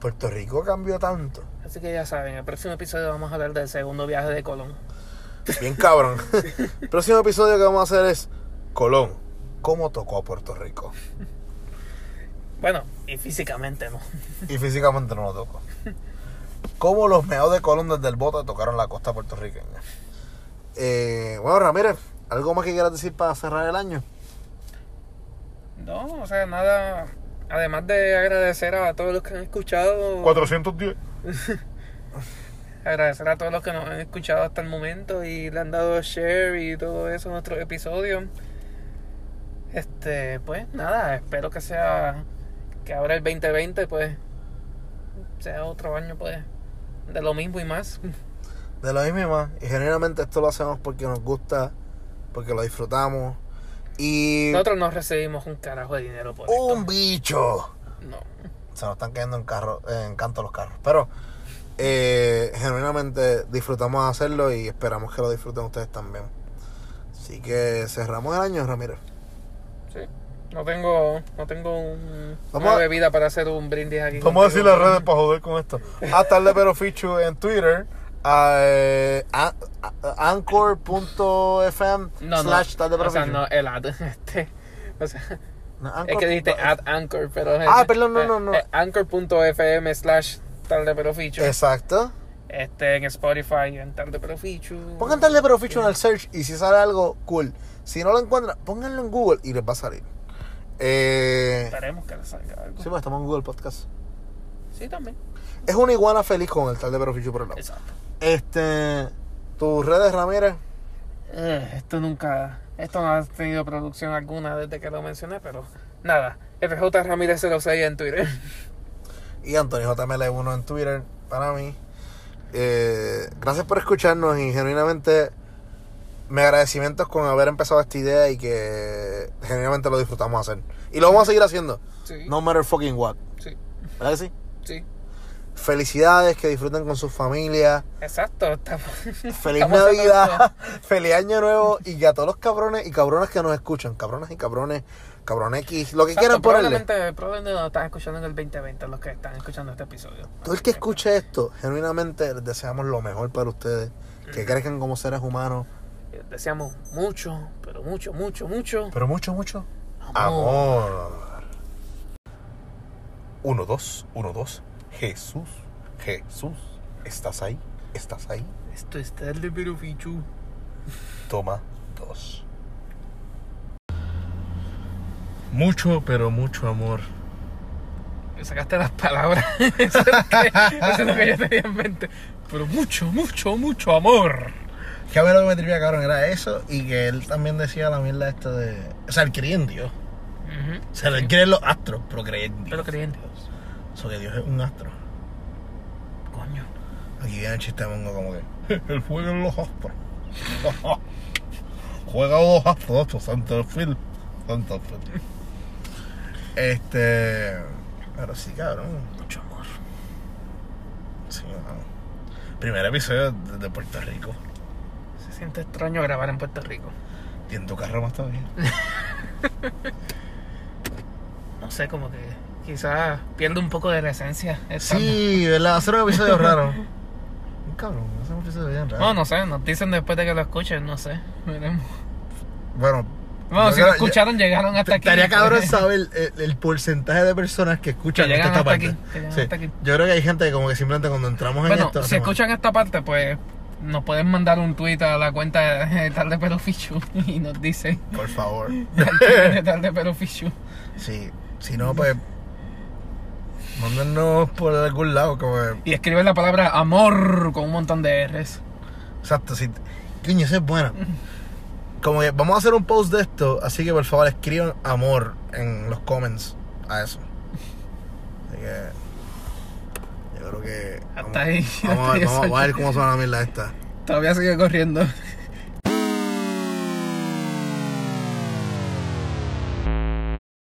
Puerto Rico cambió tanto.
Así que ya saben, el próximo episodio vamos a hablar del segundo viaje de Colón.
Bien cabrón. El próximo episodio que vamos a hacer es Colón. ¿Cómo tocó a Puerto Rico?
Bueno, y físicamente no.
Y físicamente no lo tocó. ¿Cómo los meados de Colón desde el bote tocaron la costa puertorriqueña? Eh, bueno, Ramírez, ¿algo más que quieras decir para cerrar el año?
No, o sea, nada. Además de agradecer a todos los que han escuchado.
410.
Agradecer a todos los que nos han escuchado hasta el momento y le han dado share y todo eso a nuestros episodios. Este, pues nada, espero que sea. Que ahora el 2020, pues. Sea otro año, pues. De lo mismo y más.
De lo mismo y más. Y generalmente esto lo hacemos porque nos gusta, porque lo disfrutamos. Y
Nosotros no recibimos un carajo de dinero por
un
esto.
bicho.
No.
Se nos están cayendo en, carro, en canto los carros. Pero eh, genuinamente disfrutamos hacerlo y esperamos que lo disfruten ustedes también. Así que cerramos el año, Ramírez.
Sí. No tengo, no tengo un- una
a-
bebida para hacer un brindis aquí.
Vamos a decir las redes para joder con esto. A tarde pero Fichu en Twitter. eh, a- a- Anchor.fm
No,
slash tarde pero
o sea, no, el ad. Este, o sea,
No,
es
Anchor
que dijiste ad Anchor, pero.
Ah, perdón, no,
eh,
no, no.
eh, Anchor.fm slash tarde pero fichu.
Exacto.
Este, en Spotify, en tarde pero fichu.
Pongan tarde pero Fichu en el search y si sale algo, cool. Si no lo encuentran, pónganlo en Google y les va a salir. Eh,
Esperemos que le salga algo.
sí, pues estamos en Google Podcast.
Sí, también.
Es una iguana feliz con el tarde pero Fichu por el lado.
Exacto.
Este, tus redes, Ramírez.
Eh, esto nunca. Esto no ha tenido producción alguna desde que lo mencioné, pero nada. FJ Ramírez 06 en Twitter.
y Antonio JML1 en Twitter para mí. Eh, gracias por escucharnos y genuinamente mi agradecimiento es con haber empezado esta idea y que genuinamente lo disfrutamos hacer. Y lo vamos a seguir haciendo.
Sí.
No matter fucking what.
Sí.
¿Verdad que sí?
Sí.
Felicidades, que disfruten con sus familias.
Exacto. Estamos,
Feliz
estamos
Navidad, feliz Año Nuevo y que a todos los cabrones y cabronas que nos escuchan, cabrones y cabrones, cabrón X, lo que
Exacto,
quieran ponerle.
probablemente, probablemente nos están escuchando en el 2020 los que están escuchando este episodio.
Todo el que escuche esto, genuinamente les deseamos lo mejor para ustedes, que crezcan como seres humanos,
Deseamos mucho, pero mucho, mucho, mucho.
pero mucho, mucho
Amor.
amor. Uno, dos, uno, dos. Jesús, Jesús, ¿estás ahí? ¿Estás ahí?
Esto es tarde, pero fichu.
Toma dos. Mucho, pero mucho amor.
Sacaste las palabras. eso, es lo que, eso es lo que yo tenía en mente. Pero mucho, mucho, mucho amor.
Que a ver lo que me tripía, cabrón, era eso y que él también decía la mierda esta de... O sea, él creía en Dios.
Ujú.
O sea, él cree en los astros, pero cree en Dios.
Pero creí en Dios.
Eso que Dios es un astro.
Coño.
Aquí viene el chiste mongo como que... Él juega en los astros. juega los astros, esto, Santa Phil. Santa Phil. Este... Pero sí, cabrón.
Mucho amor.
Sí, vamos. Primer episodio de, de Puerto Rico.
Siente extraño grabar en Puerto Rico.
Y en tu carro más todavía.
No sé, como que quizás pierde un poco de la esencia. estando-
Sí, ¿verdad? Hacer un episodio raro. Cabrón, hacer un episodio bien raro.
No, no sé, nos dicen después de que lo escuchen, no sé. Veremos.
Bueno,
Bueno, si lo escucharon, llegaron hasta aquí.
Estaría cabrón saber el, el porcentaje de personas que escuchan
Que
esta
hasta
parte.
aquí, que
Sí. Yo creo que hay gente que como que simplemente cuando entramos en
Bueno,
esto...
si
hacemos-
escuchan esta parte, pues nos pueden mandar un tweet a la cuenta de Tarde Pero Fichu y nos dice
Por favor.
de Tarde Pero Fichu.
sí. Si no, pues... Mándennos por algún lado, como.
Y escriben la palabra amor con un montón de R's.
Exacto, sí. Coño, esa es buena. Como que vamos a hacer un post de esto, así que por favor escriban amor en los comments a eso. Así que. Yo creo que.
Hasta
vamos,
ahí, hasta
vamos a ver cómo suena la mierda esta.
Todavía sigue corriendo.